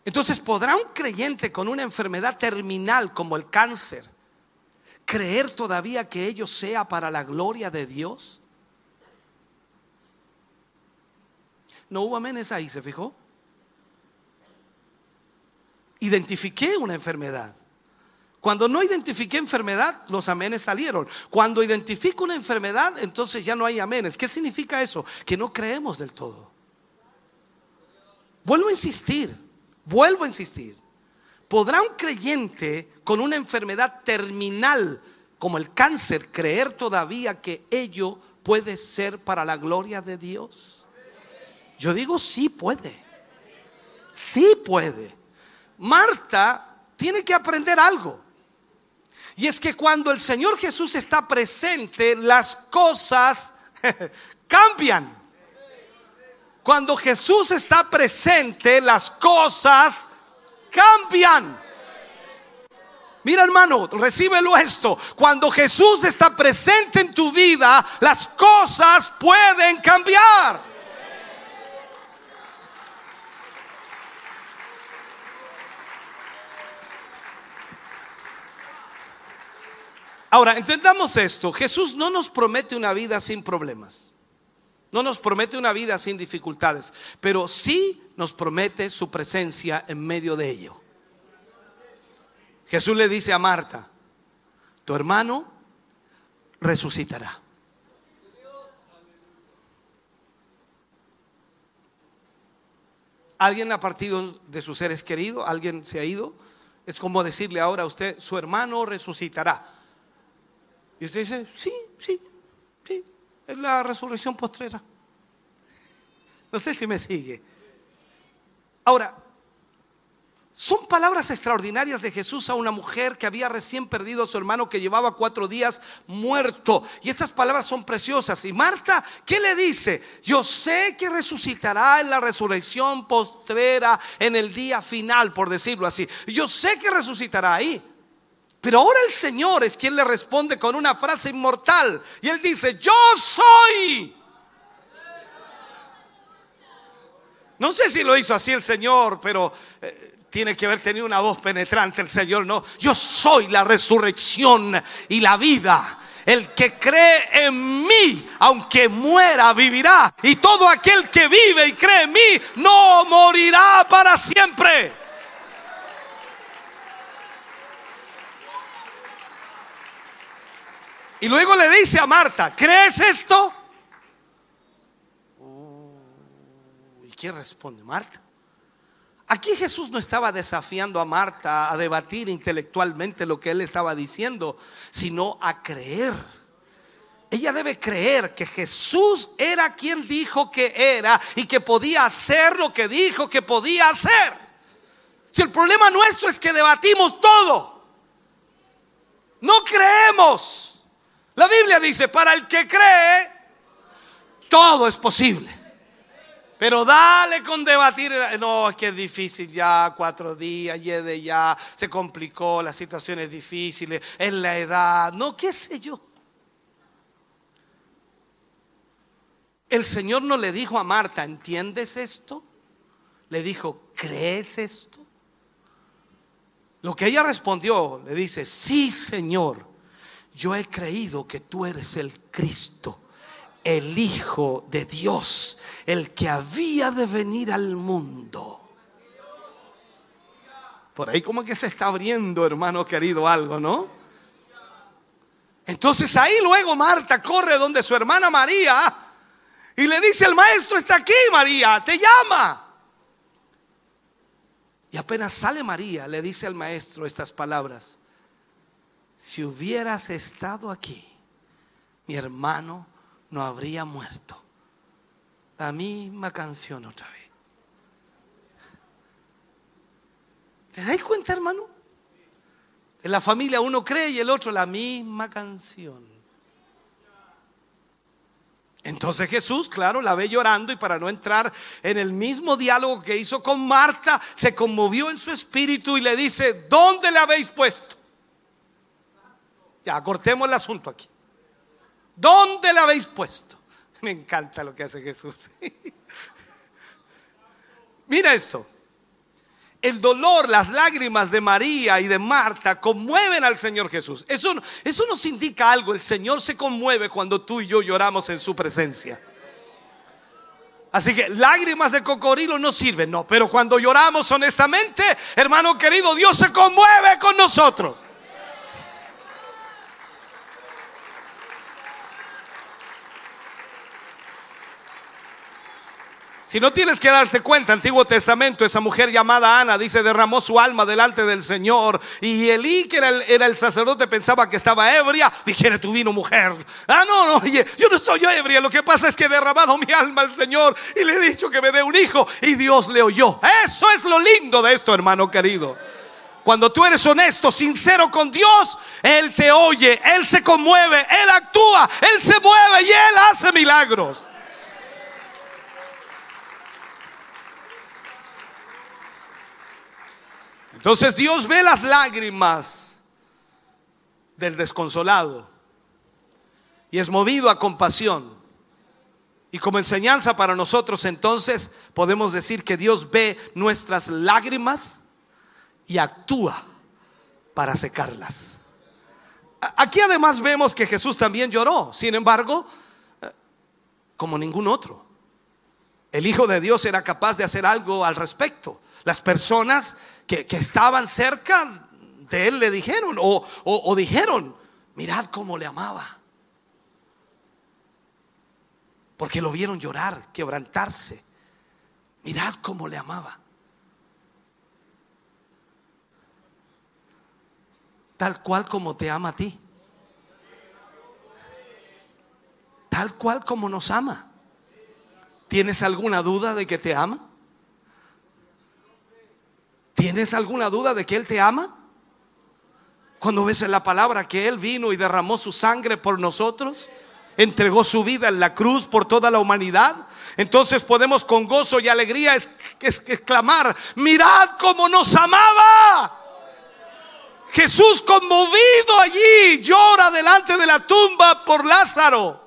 Entonces, ¿podrá un creyente con una enfermedad terminal como el cáncer creer todavía que ello sea para la gloria de Dios? No hubo amenes ahí, ¿se fijó? Identifiqué una enfermedad. Cuando no identifiqué enfermedad, los amenes salieron. Cuando identifico una enfermedad, entonces ya no hay amenes. ¿Qué significa eso? Que no creemos del todo. Vuelvo a insistir. Vuelvo a insistir. ¿Podrá un creyente con una enfermedad terminal como el cáncer creer todavía que ello puede ser para la gloria de Dios? Yo digo sí puede. Sí puede. Marta tiene que aprender algo. Y es que cuando el Señor Jesús está presente, las cosas cambian. Cuando Jesús está presente, las cosas cambian. Mira hermano, recíbelo esto. Cuando Jesús está presente en tu vida, las cosas pueden cambiar. Ahora, entendamos esto. Jesús no nos promete una vida sin problemas. No nos promete una vida sin dificultades, pero sí nos promete su presencia en medio de ello. Jesús le dice a Marta, tu hermano resucitará. ¿Alguien ha partido de sus seres queridos? ¿Alguien se ha ido? Es como decirle ahora a usted, su hermano resucitará. Y usted dice, sí, sí, es la resurrección postrera. No sé si me sigue. Ahora, son palabras extraordinarias de Jesús a una mujer que había recién perdido a su hermano que llevaba cuatro días muerto. Y estas palabras son preciosas. Y Marta, ¿qué le dice? Yo sé que resucitará en la resurrección postrera, en el día final, por decirlo así. Yo sé que resucitará ahí. Pero ahora el Señor es quien le responde con una frase inmortal. Y él dice, yo soy. No sé si lo hizo así el Señor, pero eh, tiene que haber tenido una voz penetrante el Señor. No, yo soy la resurrección y la vida. El que cree en mí, aunque muera, vivirá. Y todo aquel que vive y cree en mí, no morirá para siempre. Y luego le dice a Marta, ¿crees esto? ¿Y quién responde? Marta. Aquí Jesús no estaba desafiando a Marta a debatir intelectualmente lo que él estaba diciendo, sino a creer. Ella debe creer que Jesús era quien dijo que era y que podía hacer lo que dijo que podía hacer. Si el problema nuestro es que debatimos todo, no creemos. La Biblia dice, para el que cree, todo es posible. Pero dale con debatir. No, es que es difícil ya, cuatro días, de ya, se complicó, la situación es difícil, es la edad, no, qué sé yo. El Señor no le dijo a Marta, ¿entiendes esto? Le dijo, ¿crees esto? Lo que ella respondió, le dice, sí, Señor yo he creído que tú eres el Cristo, el Hijo de Dios, el que había de venir al mundo. Por ahí como que se está abriendo, hermano querido, algo, ¿no? Entonces ahí luego Marta corre donde su hermana María y le dice, el maestro está aquí, María, te llama. Y apenas sale María, le dice al maestro estas palabras si hubieras estado aquí, mi hermano no habría muerto. La misma canción otra vez. ¿Te dais cuenta, hermano? En la familia uno cree y el otro la misma canción. Entonces Jesús, claro, la ve llorando y para no entrar en el mismo diálogo que hizo con Marta, se conmovió en su espíritu y le dice, ¿dónde le habéis puesto? Ya, cortemos el asunto aquí. ¿Dónde la habéis puesto? Me encanta lo que hace Jesús. Mira esto. El dolor, las lágrimas de María y de Marta conmueven al Señor Jesús. Eso, eso nos indica algo. El Señor se conmueve cuando tú y yo lloramos en su presencia. Así que lágrimas de cocodrilo no sirven, no. Pero cuando lloramos honestamente, hermano querido, Dios se conmueve con nosotros. Si no tienes que darte cuenta, Antiguo Testamento, esa mujer llamada Ana, dice, derramó su alma delante del Señor. Y Elí, que era el, sacerdote, pensaba que estaba ebria. Dijera, tu vino mujer. Ah, no, no, oye, yo no soy ebria. Lo que pasa es que he derramado mi alma al Señor y le he dicho que me dé un hijo. Y Dios le oyó. Eso es lo lindo de esto, hermano querido. Cuando tú eres honesto, sincero con Dios, Él te oye, Él se conmueve, Él actúa, Él se mueve y Él hace milagros. Entonces Dios ve las lágrimas del desconsolado y es movido a compasión. Y como enseñanza para nosotros entonces podemos decir que Dios ve nuestras lágrimas y actúa para secarlas. Aquí además vemos que Jesús también lloró, sin embargo, eh, como ningún otro. El Hijo de Dios era capaz de hacer algo al respecto. Las personas que, estaban cerca de él le dijeron o, o dijeron, mirad cómo le amaba. Porque lo vieron llorar, quebrantarse. Mirad cómo le amaba. Tal cual como te ama a ti. Tal cual como nos ama. ¿Tienes alguna duda de que te ama? ¿Tienes alguna duda de que Él te ama? Cuando ves en la palabra que Él vino y derramó su sangre por nosotros, entregó su vida en la cruz por toda la humanidad, entonces podemos con gozo y alegría exclamar, mirad cómo nos amaba. Jesús conmovido allí llora delante de la tumba por Lázaro.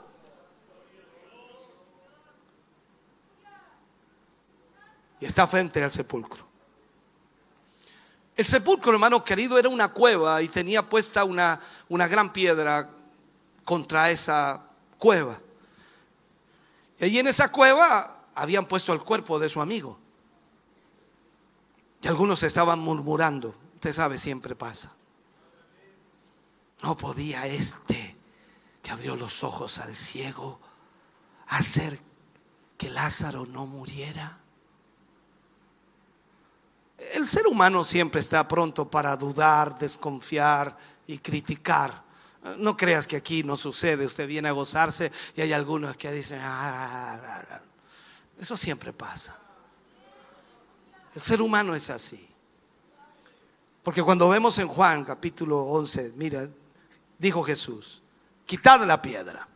Y está frente al sepulcro. El sepulcro, hermano querido, era una cueva y tenía puesta una, una gran piedra contra esa cueva. Y allí en esa cueva habían puesto el cuerpo de su amigo. Y algunos estaban murmurando. Usted sabe, siempre pasa. No podía este que abrió los ojos al ciego hacer que Lázaro no muriera. El ser humano siempre está pronto para dudar, desconfiar y criticar. No creas que aquí no sucede, usted viene a gozarse y hay algunos que dicen, ah, ah, ah, eso siempre pasa. El ser humano es así. Porque cuando vemos en Juan capítulo 11, mira, dijo Jesús, quitad la piedra.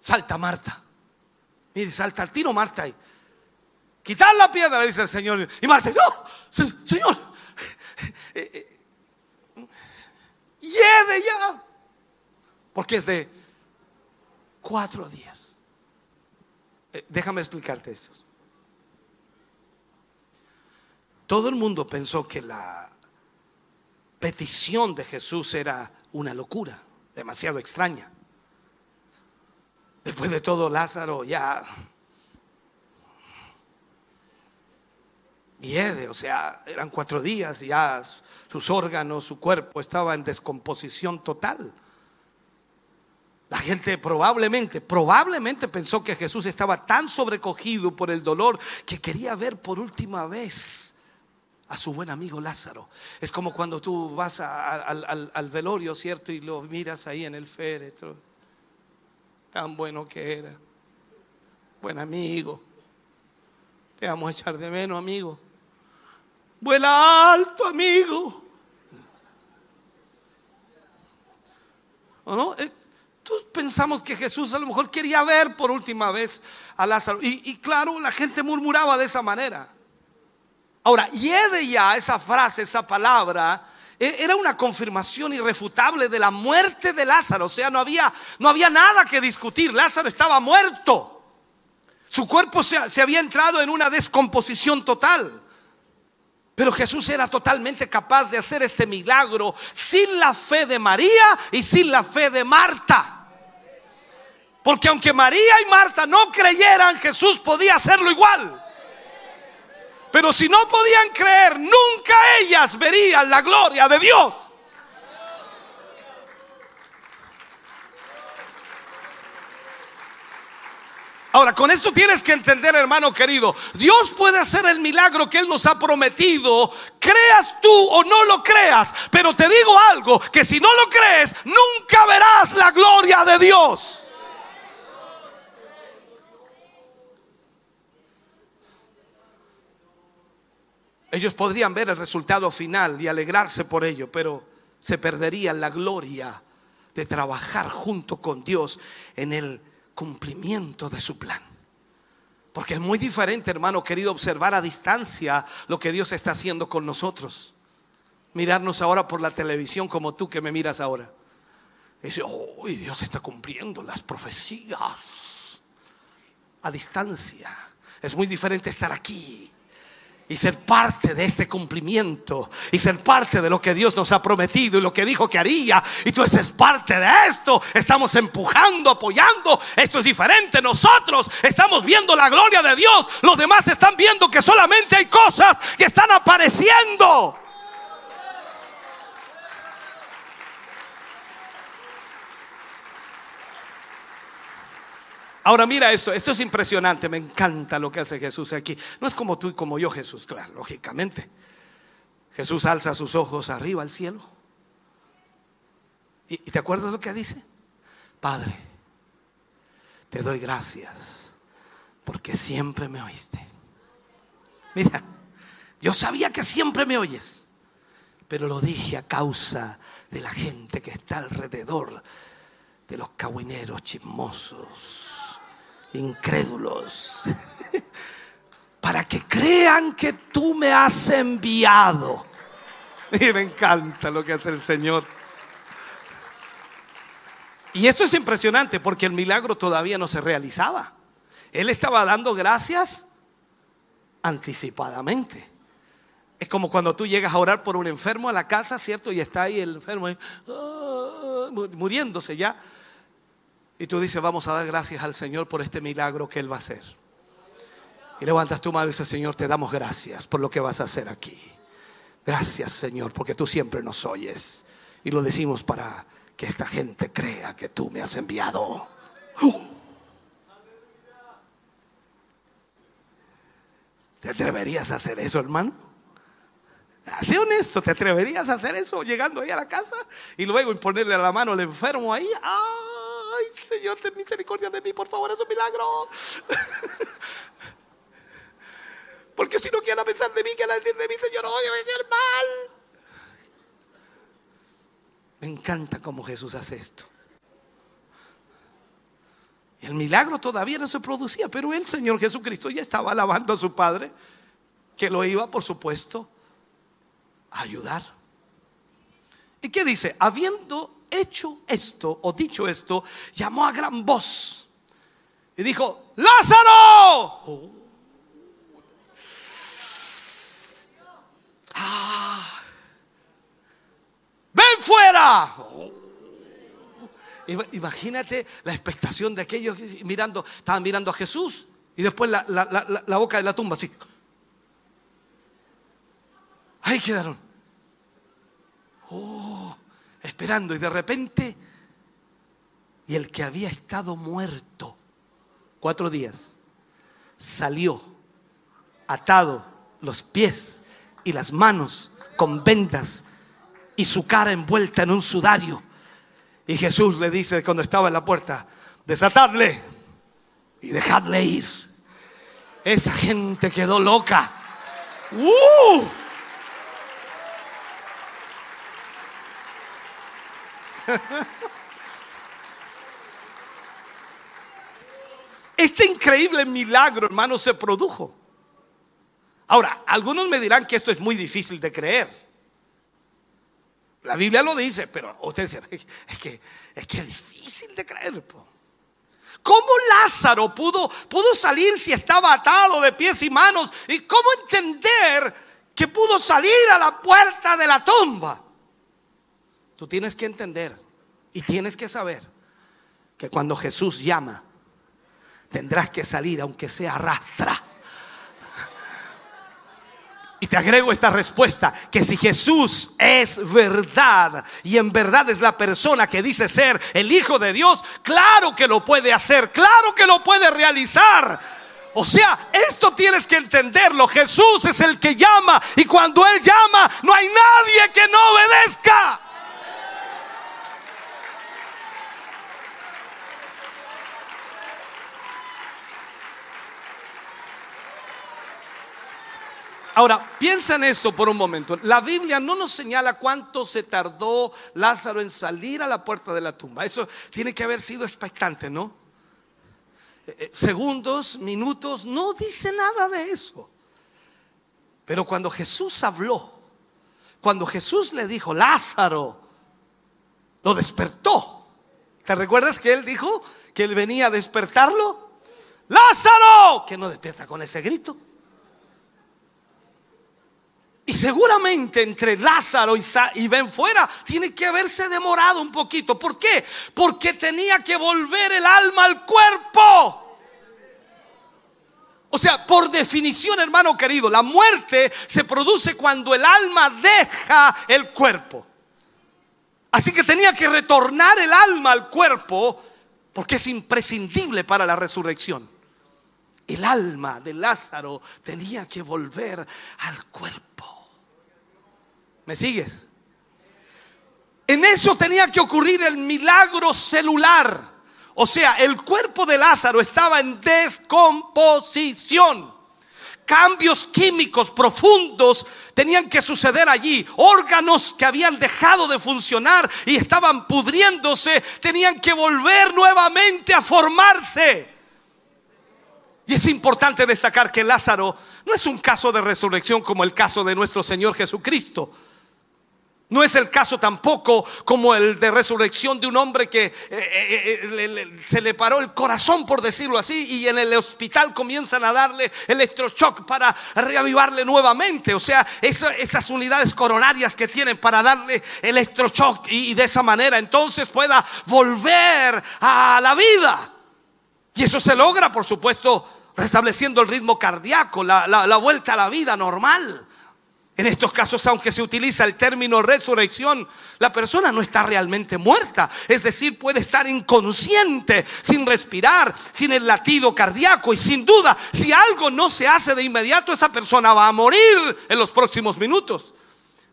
Salta Marta. Mire, salta al tiro Marta. Y, Quitar la piedra, dice el Señor. Y Marta, no, Señor, eh, eh, de ya. Porque es de cuatro días. Eh, déjame explicarte esto. Todo el mundo pensó que la petición de Jesús era una locura, demasiado extraña. Después de todo, Lázaro ya Viede, o sea, eran cuatro días, ya sus órganos, su cuerpo estaba en descomposición total. La gente probablemente, probablemente pensó que Jesús estaba tan sobrecogido por el dolor que quería ver por última vez a su buen amigo Lázaro. Es como cuando tú vas al, al, velorio, ¿cierto? Y lo miras ahí en el féretro. Tan bueno que era. Buen amigo. Te vamos a echar de menos, amigo. Vuela alto, amigo. ¿O no? Eh, pensamos que Jesús a lo mejor quería ver por última vez a Lázaro. Y, claro, la gente murmuraba de esa manera. Ahora, yede ya esa frase, esa palabra, e, era una confirmación irrefutable de la muerte de Lázaro. O sea, no había, no había nada que discutir. Lázaro estaba muerto. Su cuerpo se, se había entrado en una descomposición total. Pero Jesús era totalmente capaz de hacer este milagro sin la fe de María y sin la fe de Marta. Porque aunque María y Marta no creyeran, Jesús podía hacerlo igual. Pero si no podían creer, nunca ellas verían la gloria de Dios. Ahora, con eso tienes que entender, hermano querido, Dios puede hacer el milagro que Él nos ha prometido, creas tú o no lo creas, pero te digo algo, que si no lo crees, nunca verás la gloria de Dios. Ellos podrían ver el resultado final y alegrarse por ello, pero se perderían la gloria de trabajar junto con Dios en el cumplimiento de su plan. Porque es muy diferente, hermano querido, observar a distancia lo que Dios está haciendo con nosotros. Mirarnos ahora por la televisión como tú que me miras ahora. Y dice, oh, Dios está cumpliendo las profecías a distancia. Es muy diferente estar aquí y ser parte de este cumplimiento y ser parte de lo que Dios nos ha prometido y lo que dijo que haría. Y tú eres parte de esto. Estamos empujando, apoyando. Esto es diferente. Nosotros estamos viendo la gloria de Dios. Los demás están viendo que solamente hay cosas que están apareciendo. Ahora mira esto, esto es impresionante, me encanta lo que hace Jesús aquí. No es como tú y como yo, Jesús, claro, lógicamente. Jesús alza sus ojos arriba al cielo. ¿Y, te acuerdas lo que dice? Padre, te doy gracias porque siempre me oíste. Mira, yo sabía que siempre me oyes, pero lo dije a causa de la gente que está alrededor, de los cahuineros chismosos incrédulos, para que crean que tú me has enviado. Y me encanta lo que hace el Señor. Y esto es impresionante porque el milagro todavía no se realizaba. Él estaba dando gracias anticipadamente. Es como cuando tú llegas a orar por un enfermo a la casa, ¿cierto? Y está ahí el enfermo ah, muriéndose ya. Y tú dices, vamos a dar gracias al Señor por este milagro que Él va a hacer. Y levantas tu mano y dices, Señor, te damos gracias por lo que vas a hacer aquí. Gracias, Señor, porque tú siempre nos oyes. Y lo decimos para que esta gente crea que tú me has enviado. ¿Te atreverías a hacer eso, hermano? Sé honesto, ¿te atreverías a hacer eso llegando ahí a la casa y luego imponerle la mano al enfermo ahí? ¡Ah! Ay, Señor, ten misericordia de mí, por favor, es un milagro. Porque si no quieren pensar de mí, quieren decir de mí, Señor, oye, hacer mal. Me encanta cómo Jesús hace esto. Y el milagro todavía no se producía, pero el Señor Jesucristo ya estaba alabando a su Padre, que lo iba, por supuesto, a ayudar. ¿Y qué dice? Habiendo hecho esto o dicho esto, llamó a gran voz y dijo, Lázaro. Ah. ven fuera. Imagínate la expectación de aquellos mirando, estaban mirando a Jesús y después la, la boca de la tumba así. Ahí quedaron. Oh esperando y de repente, y el que había estado muerto cuatro días, salió atado los pies y las manos con vendas y su cara envuelta en un sudario. Y Jesús le dice cuando estaba en la puerta, desatadle y dejadle ir. Esa gente quedó loca. ¡Uh! Este increíble milagro, hermano, se produjo. Ahora, algunos me dirán que esto es muy difícil de creer. La Biblia lo dice, pero ustedes es que es que difícil de creer. ¿Cómo Lázaro pudo, pudo salir si estaba atado de pies y manos? ¿Y cómo entender que pudo salir a la puerta de la tumba? Tú tienes que entender y tienes que saber que cuando Jesús llama, tendrás que salir aunque sea rastra. Y te agrego esta respuesta, que si Jesús es verdad y en verdad es la persona que dice ser el Hijo de Dios, claro que lo puede hacer, claro que lo puede realizar. O sea, esto tienes que entenderlo. Jesús es el que llama y cuando Él llama no hay nadie que no obedezca. Ahora, piensa en esto por un momento. La Biblia no nos señala cuánto se tardó Lázaro en salir a la puerta de la tumba. Eso tiene que haber sido expectante, ¿no? Eh, eh, segundos, minutos, no dice nada de eso. Pero cuando Jesús habló, cuando Jesús le dijo, Lázaro, lo despertó. ¿Te recuerdas que él dijo que él venía a despertarlo? Lázaro, que no despierta con ese grito. Y seguramente entre Lázaro y Ben fuera tiene que haberse demorado un poquito. ¿Por qué? Porque tenía que volver el alma al cuerpo. O sea, por definición, hermano querido, la muerte se produce cuando el alma deja el cuerpo. Así que tenía que retornar el alma al cuerpo porque es imprescindible para la resurrección. El alma de Lázaro tenía que volver al cuerpo. ¿Me sigues? En eso tenía que ocurrir el milagro celular. O sea, el cuerpo de Lázaro estaba en descomposición. Cambios químicos profundos tenían que suceder allí. Órganos que habían dejado de funcionar y estaban pudriéndose, tenían que volver nuevamente a formarse. Y es importante destacar que Lázaro no es un caso de resurrección como el caso de nuestro Señor Jesucristo. No es el caso tampoco como el de resurrección de un hombre que eh, eh, eh, se le paró el corazón, por decirlo así, y en el hospital comienzan a darle electroshock para reavivarle nuevamente. O sea, esas unidades coronarias que tienen para darle electroshock y, de esa manera entonces pueda volver a la vida. Y eso se logra, por supuesto, restableciendo el ritmo cardíaco, la vuelta a la vida normal. En estos casos, aunque se utiliza el término resurrección, la persona no está realmente muerta. Es decir, puede estar inconsciente, sin respirar, sin el latido cardíaco. Y sin duda, si algo no se hace de inmediato, esa persona va a morir en los próximos minutos.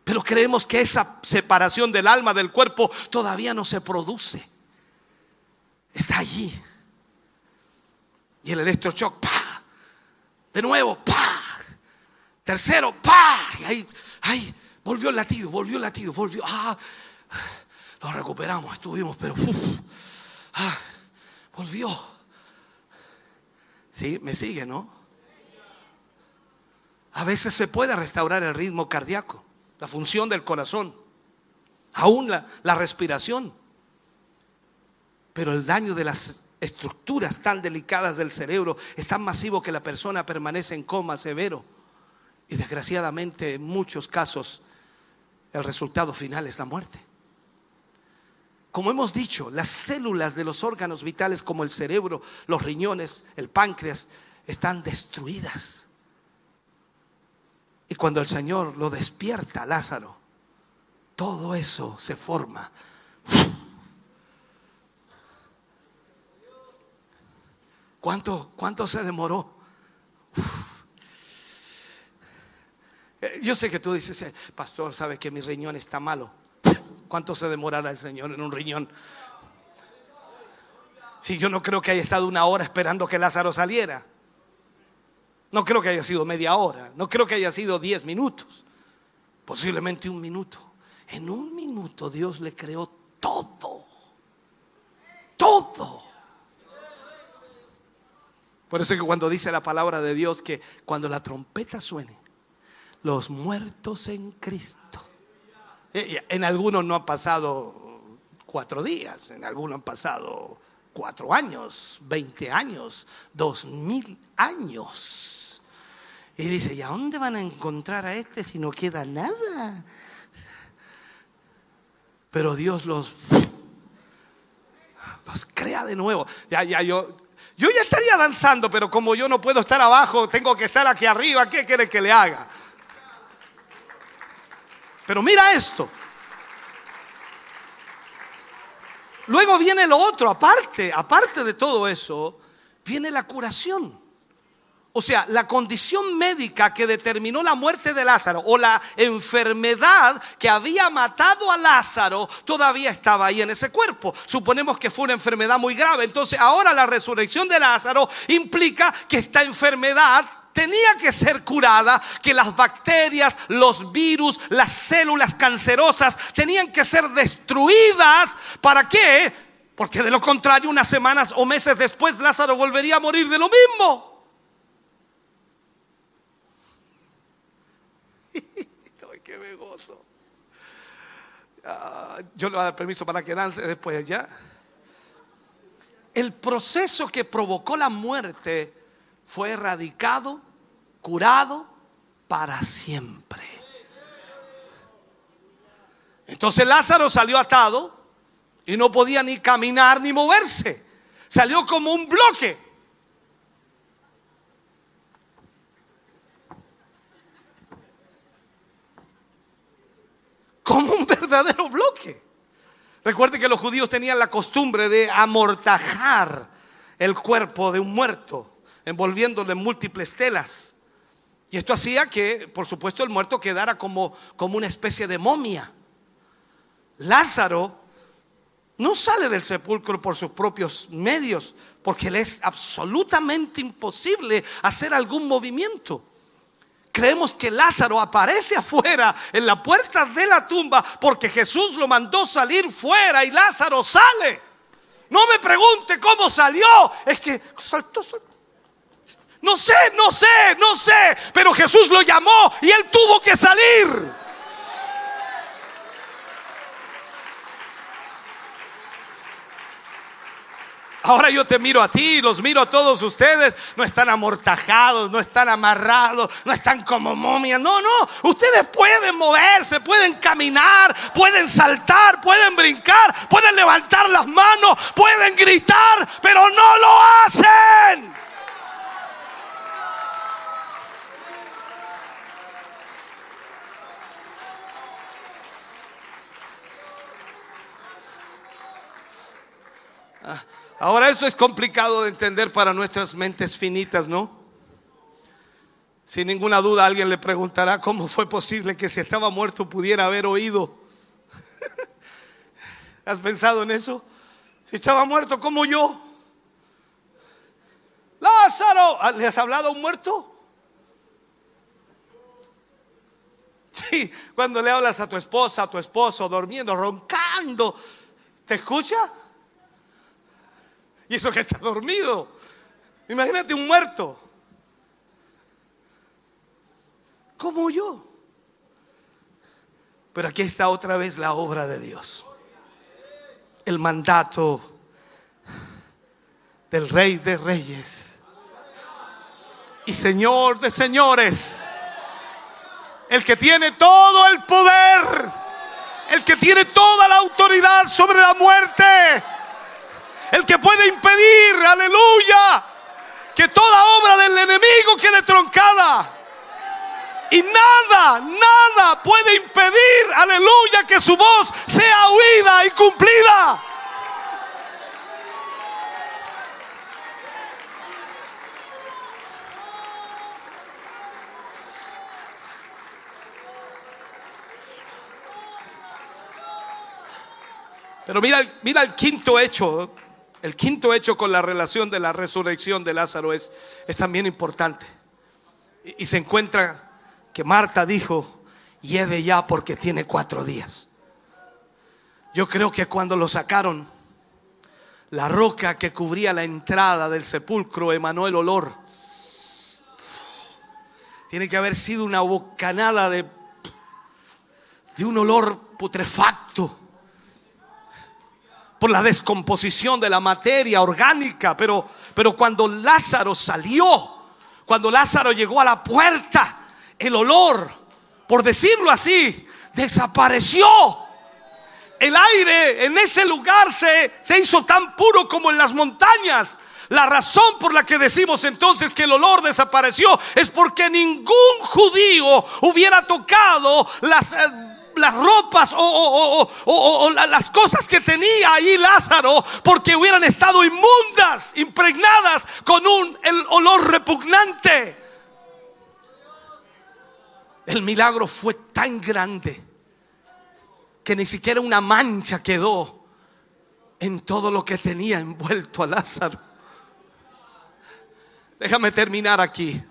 Pero creemos que esa separación del alma del cuerpo todavía no se produce. Está allí. Y el electroshock, ¡pa! De nuevo, ¡pa! Tercero, ¡pa! Y ahí, ahí, volvió el latido, volvió el latido, volvió. Ah, lo recuperamos, estuvimos, pero ah, volvió. Sí, me sigue, ¿no? A veces se puede restaurar el ritmo cardíaco, la función del corazón, aún la respiración. Pero el daño de las estructuras tan delicadas del cerebro es tan masivo que la persona permanece en coma severo. Y desgraciadamente en muchos casos el resultado final es la muerte. Como hemos dicho, las células de los órganos vitales como el cerebro, los riñones, el páncreas, están destruidas. Y cuando el Señor lo despierta, Lázaro, todo eso se forma. ¿Cuánto, cuánto se demoró? Yo sé que tú dices, eh, pastor, sabe que mi riñón está malo. ¿Cuánto se demorará el Señor en un riñón? Si yo no creo que haya estado una hora esperando que Lázaro saliera. No creo que haya sido media hora. No creo que haya sido diez minutos. Posiblemente un minuto. En un minuto Dios le creó todo. Todo. Por eso que cuando dice la palabra de Dios que cuando la trompeta suene, los muertos en Cristo. Eh, en algunos no han pasado cuatro días, en algunos han pasado cuatro años, veinte años, dos mil años. Y dice, ¿y a dónde van a encontrar a este si no queda nada? Pero Dios los, crea de nuevo. Ya, ya, yo, yo ya estaría danzando, pero como yo no puedo estar abajo, tengo que estar aquí arriba. ¿Qué quiere que le haga? Pero mira esto. Luego viene lo otro, aparte, aparte de todo eso, viene la curación. O sea, la condición médica que determinó la muerte de Lázaro o la enfermedad que había matado a Lázaro todavía estaba ahí en ese cuerpo. Suponemos que fue una enfermedad muy grave. Entonces ahora la resurrección de Lázaro implica que esta enfermedad tenía que ser curada, que las bacterias, los virus, las células cancerosas tenían que ser destruidas. ¿Para qué? Porque de lo contrario, unas semanas o meses después Lázaro volvería a morir de lo mismo. Ay, qué me. Ah, yo le voy a dar permiso para que dance después ya. El proceso que provocó la muerte fue erradicado, curado para siempre. Entonces Lázaro salió atado y no podía ni caminar ni moverse. Salió como un bloque. Como un verdadero bloque. Recuerde que los judíos tenían la costumbre de amortajar el cuerpo de un muerto envolviéndolo en múltiples telas. Y esto hacía que, por supuesto, el muerto quedara como, como una especie de momia. Lázaro no sale del sepulcro por sus propios medios, porque le es absolutamente imposible hacer algún movimiento. Creemos que Lázaro aparece afuera en la puerta de la tumba porque Jesús lo mandó salir fuera y Lázaro sale. No me pregunte cómo salió, es que saltó, saltó. No sé, no sé, no sé. Pero Jesús lo llamó y él tuvo que salir. Ahora yo te miro a ti, los miro a todos ustedes. No están amortajados, no están amarrados, no están como momias. No, no. Ustedes pueden moverse, pueden caminar, pueden saltar, pueden brincar, pueden levantar las manos, pueden gritar, pero no lo hacen. Ahora esto es complicado de entender para nuestras mentes finitas, ¿no? Sin ninguna duda alguien le preguntará cómo fue posible que si estaba muerto pudiera haber oído. ¿Has pensado en eso? Si estaba muerto como yo. Lázaro, ¿le has hablado a un muerto? Sí, cuando le hablas a tu esposa, a tu esposo, durmiendo, roncando, ¿te escucha? Y eso que está dormido. Imagínate un muerto. Como yo. Pero aquí está otra vez la obra de Dios. El mandato del Rey de Reyes y Señor de Señores. El que tiene todo el poder. El que tiene toda la autoridad sobre la muerte el que puede impedir, aleluya, que toda obra del enemigo quede troncada. Y nada, nada puede impedir, aleluya, que su voz sea oída y cumplida. Pero mira, mira el quinto hecho el quinto hecho con la relación de la resurrección de Lázaro es, también importante. Y, se encuentra que Marta dijo, lleve ya porque tiene cuatro días. Yo creo que cuando lo sacaron, la roca que cubría la entrada del sepulcro emanó el olor. Tiene que haber sido una bocanada de un olor putrefacto por la descomposición de la materia orgánica, pero, pero cuando Lázaro salió, cuando Lázaro llegó a la puerta, el olor, por decirlo así, desapareció. El aire en ese lugar se, se hizo tan puro como en las montañas. La razón por la que decimos entonces que el olor desapareció es porque ningún judío hubiera tocado las eh, las ropas o, las cosas que tenía ahí Lázaro porque hubieran estado inmundas, impregnadas con un el olor repugnante. El milagro fue tan grande que ni siquiera una mancha quedó en todo lo que tenía envuelto a Lázaro. Déjame terminar aquí.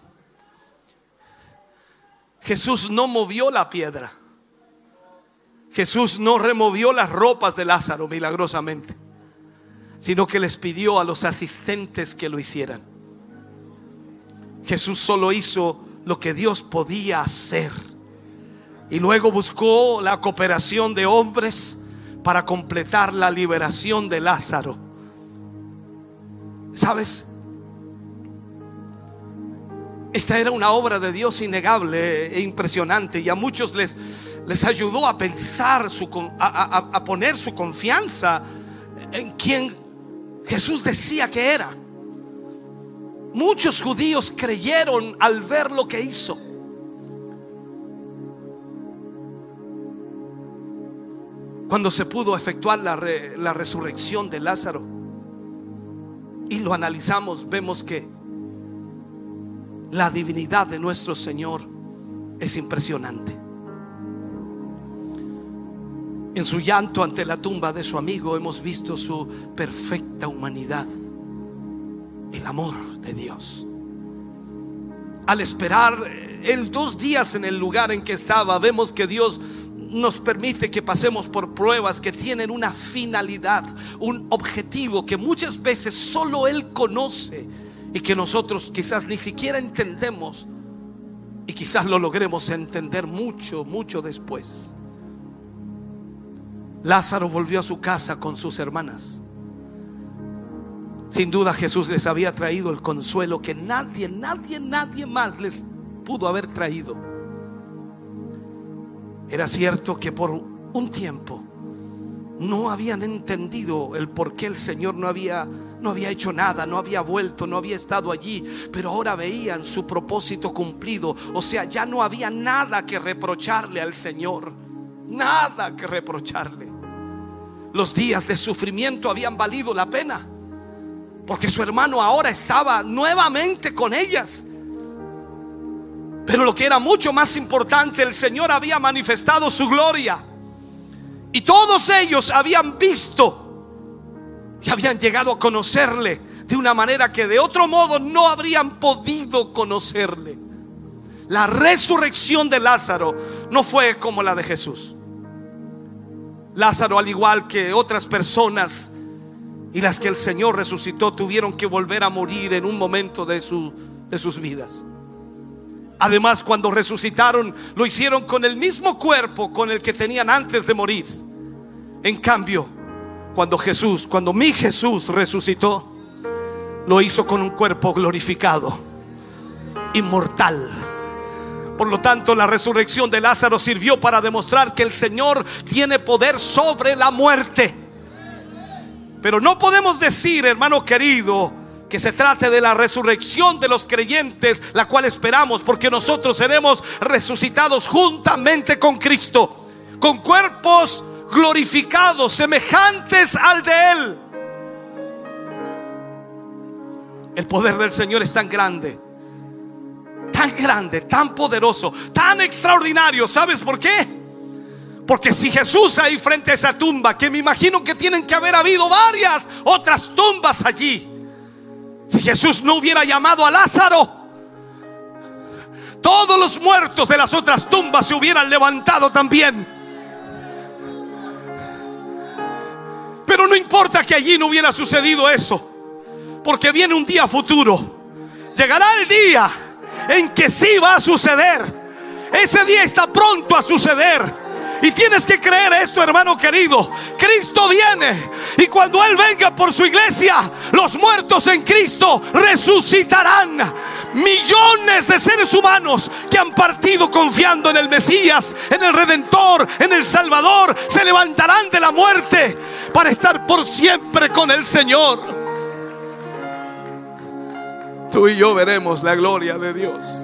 Jesús no movió la piedra. Jesús no removió las ropas de Lázaro milagrosamente, sino que les pidió a los asistentes que lo hicieran. Jesús solo hizo lo que Dios podía hacer. Y luego buscó la cooperación de hombres para completar la liberación de Lázaro. ¿Sabes? Esta era una obra de Dios innegable e impresionante y a muchos les, les ayudó a pensar, su, a, a poner su confianza en quien Jesús decía que era. Muchos judíos creyeron al ver lo que hizo. Cuando se pudo efectuar la, la resurrección de Lázaro y lo analizamos, vemos que la divinidad de nuestro Señor es impresionante. En su llanto ante la tumba de su amigo hemos visto su perfecta humanidad, el amor de Dios. Al esperar el dos días en el lugar en que estaba, vemos que Dios nos permite que pasemos por pruebas que tienen una finalidad, un objetivo que muchas veces solo Él conoce y que nosotros quizás ni siquiera entendemos y quizás lo logremos entender mucho, mucho después. Lázaro volvió a su casa con sus hermanas. Sin duda Jesús les había traído el consuelo que nadie, nadie, nadie más les pudo haber traído. Era cierto que por un tiempo no habían entendido el por qué el Señor no había no había hecho nada, no había vuelto, no había estado allí, pero ahora veían su propósito cumplido, o sea, ya no había nada que reprocharle al Señor, nada que reprocharle. Los días de sufrimiento habían valido la pena, porque su hermano ahora estaba nuevamente con ellas. Pero lo que era mucho más importante, el Señor había manifestado su gloria. Y todos ellos habían visto y habían llegado a conocerle de una manera que de otro modo no habrían podido conocerle. La resurrección de Lázaro no fue como la de Jesús. Lázaro, al igual que otras personas y las que el Señor resucitó, tuvieron que volver a morir en un momento de, de sus vidas. Además, cuando resucitaron, lo hicieron con el mismo cuerpo con el que tenían antes de morir. En cambio, cuando Jesús, cuando mi Jesús resucitó, lo hizo con un cuerpo glorificado, inmortal. Por lo tanto, la resurrección de Lázaro sirvió para demostrar que el Señor tiene poder sobre la muerte. Pero no podemos decir, hermano querido, que se trate de la resurrección de los creyentes, la cual esperamos, porque nosotros seremos resucitados juntamente con Cristo, con cuerpos glorificados, semejantes al de Él. El poder del Señor es tan grande, tan grande, tan poderoso, tan extraordinario. ¿Sabes por qué? Porque si Jesús ahí frente a esa tumba, que me imagino que tienen que haber habido varias otras tumbas allí, si Jesús no hubiera llamado a Lázaro, todos los muertos de las otras tumbas se hubieran levantado también. Pero no importa que allí no hubiera sucedido eso, porque viene un día futuro. Llegará el día en que sí va a suceder. Ese día está pronto a suceder. Y tienes que creer esto, hermano querido. Cristo viene. Y cuando Él venga por su iglesia, los muertos en Cristo resucitarán. Millones de seres humanos que han partido confiando en el Mesías, en el Redentor, en el Salvador, se levantarán de la muerte para estar por siempre con el Señor. Tú y yo veremos la gloria de Dios.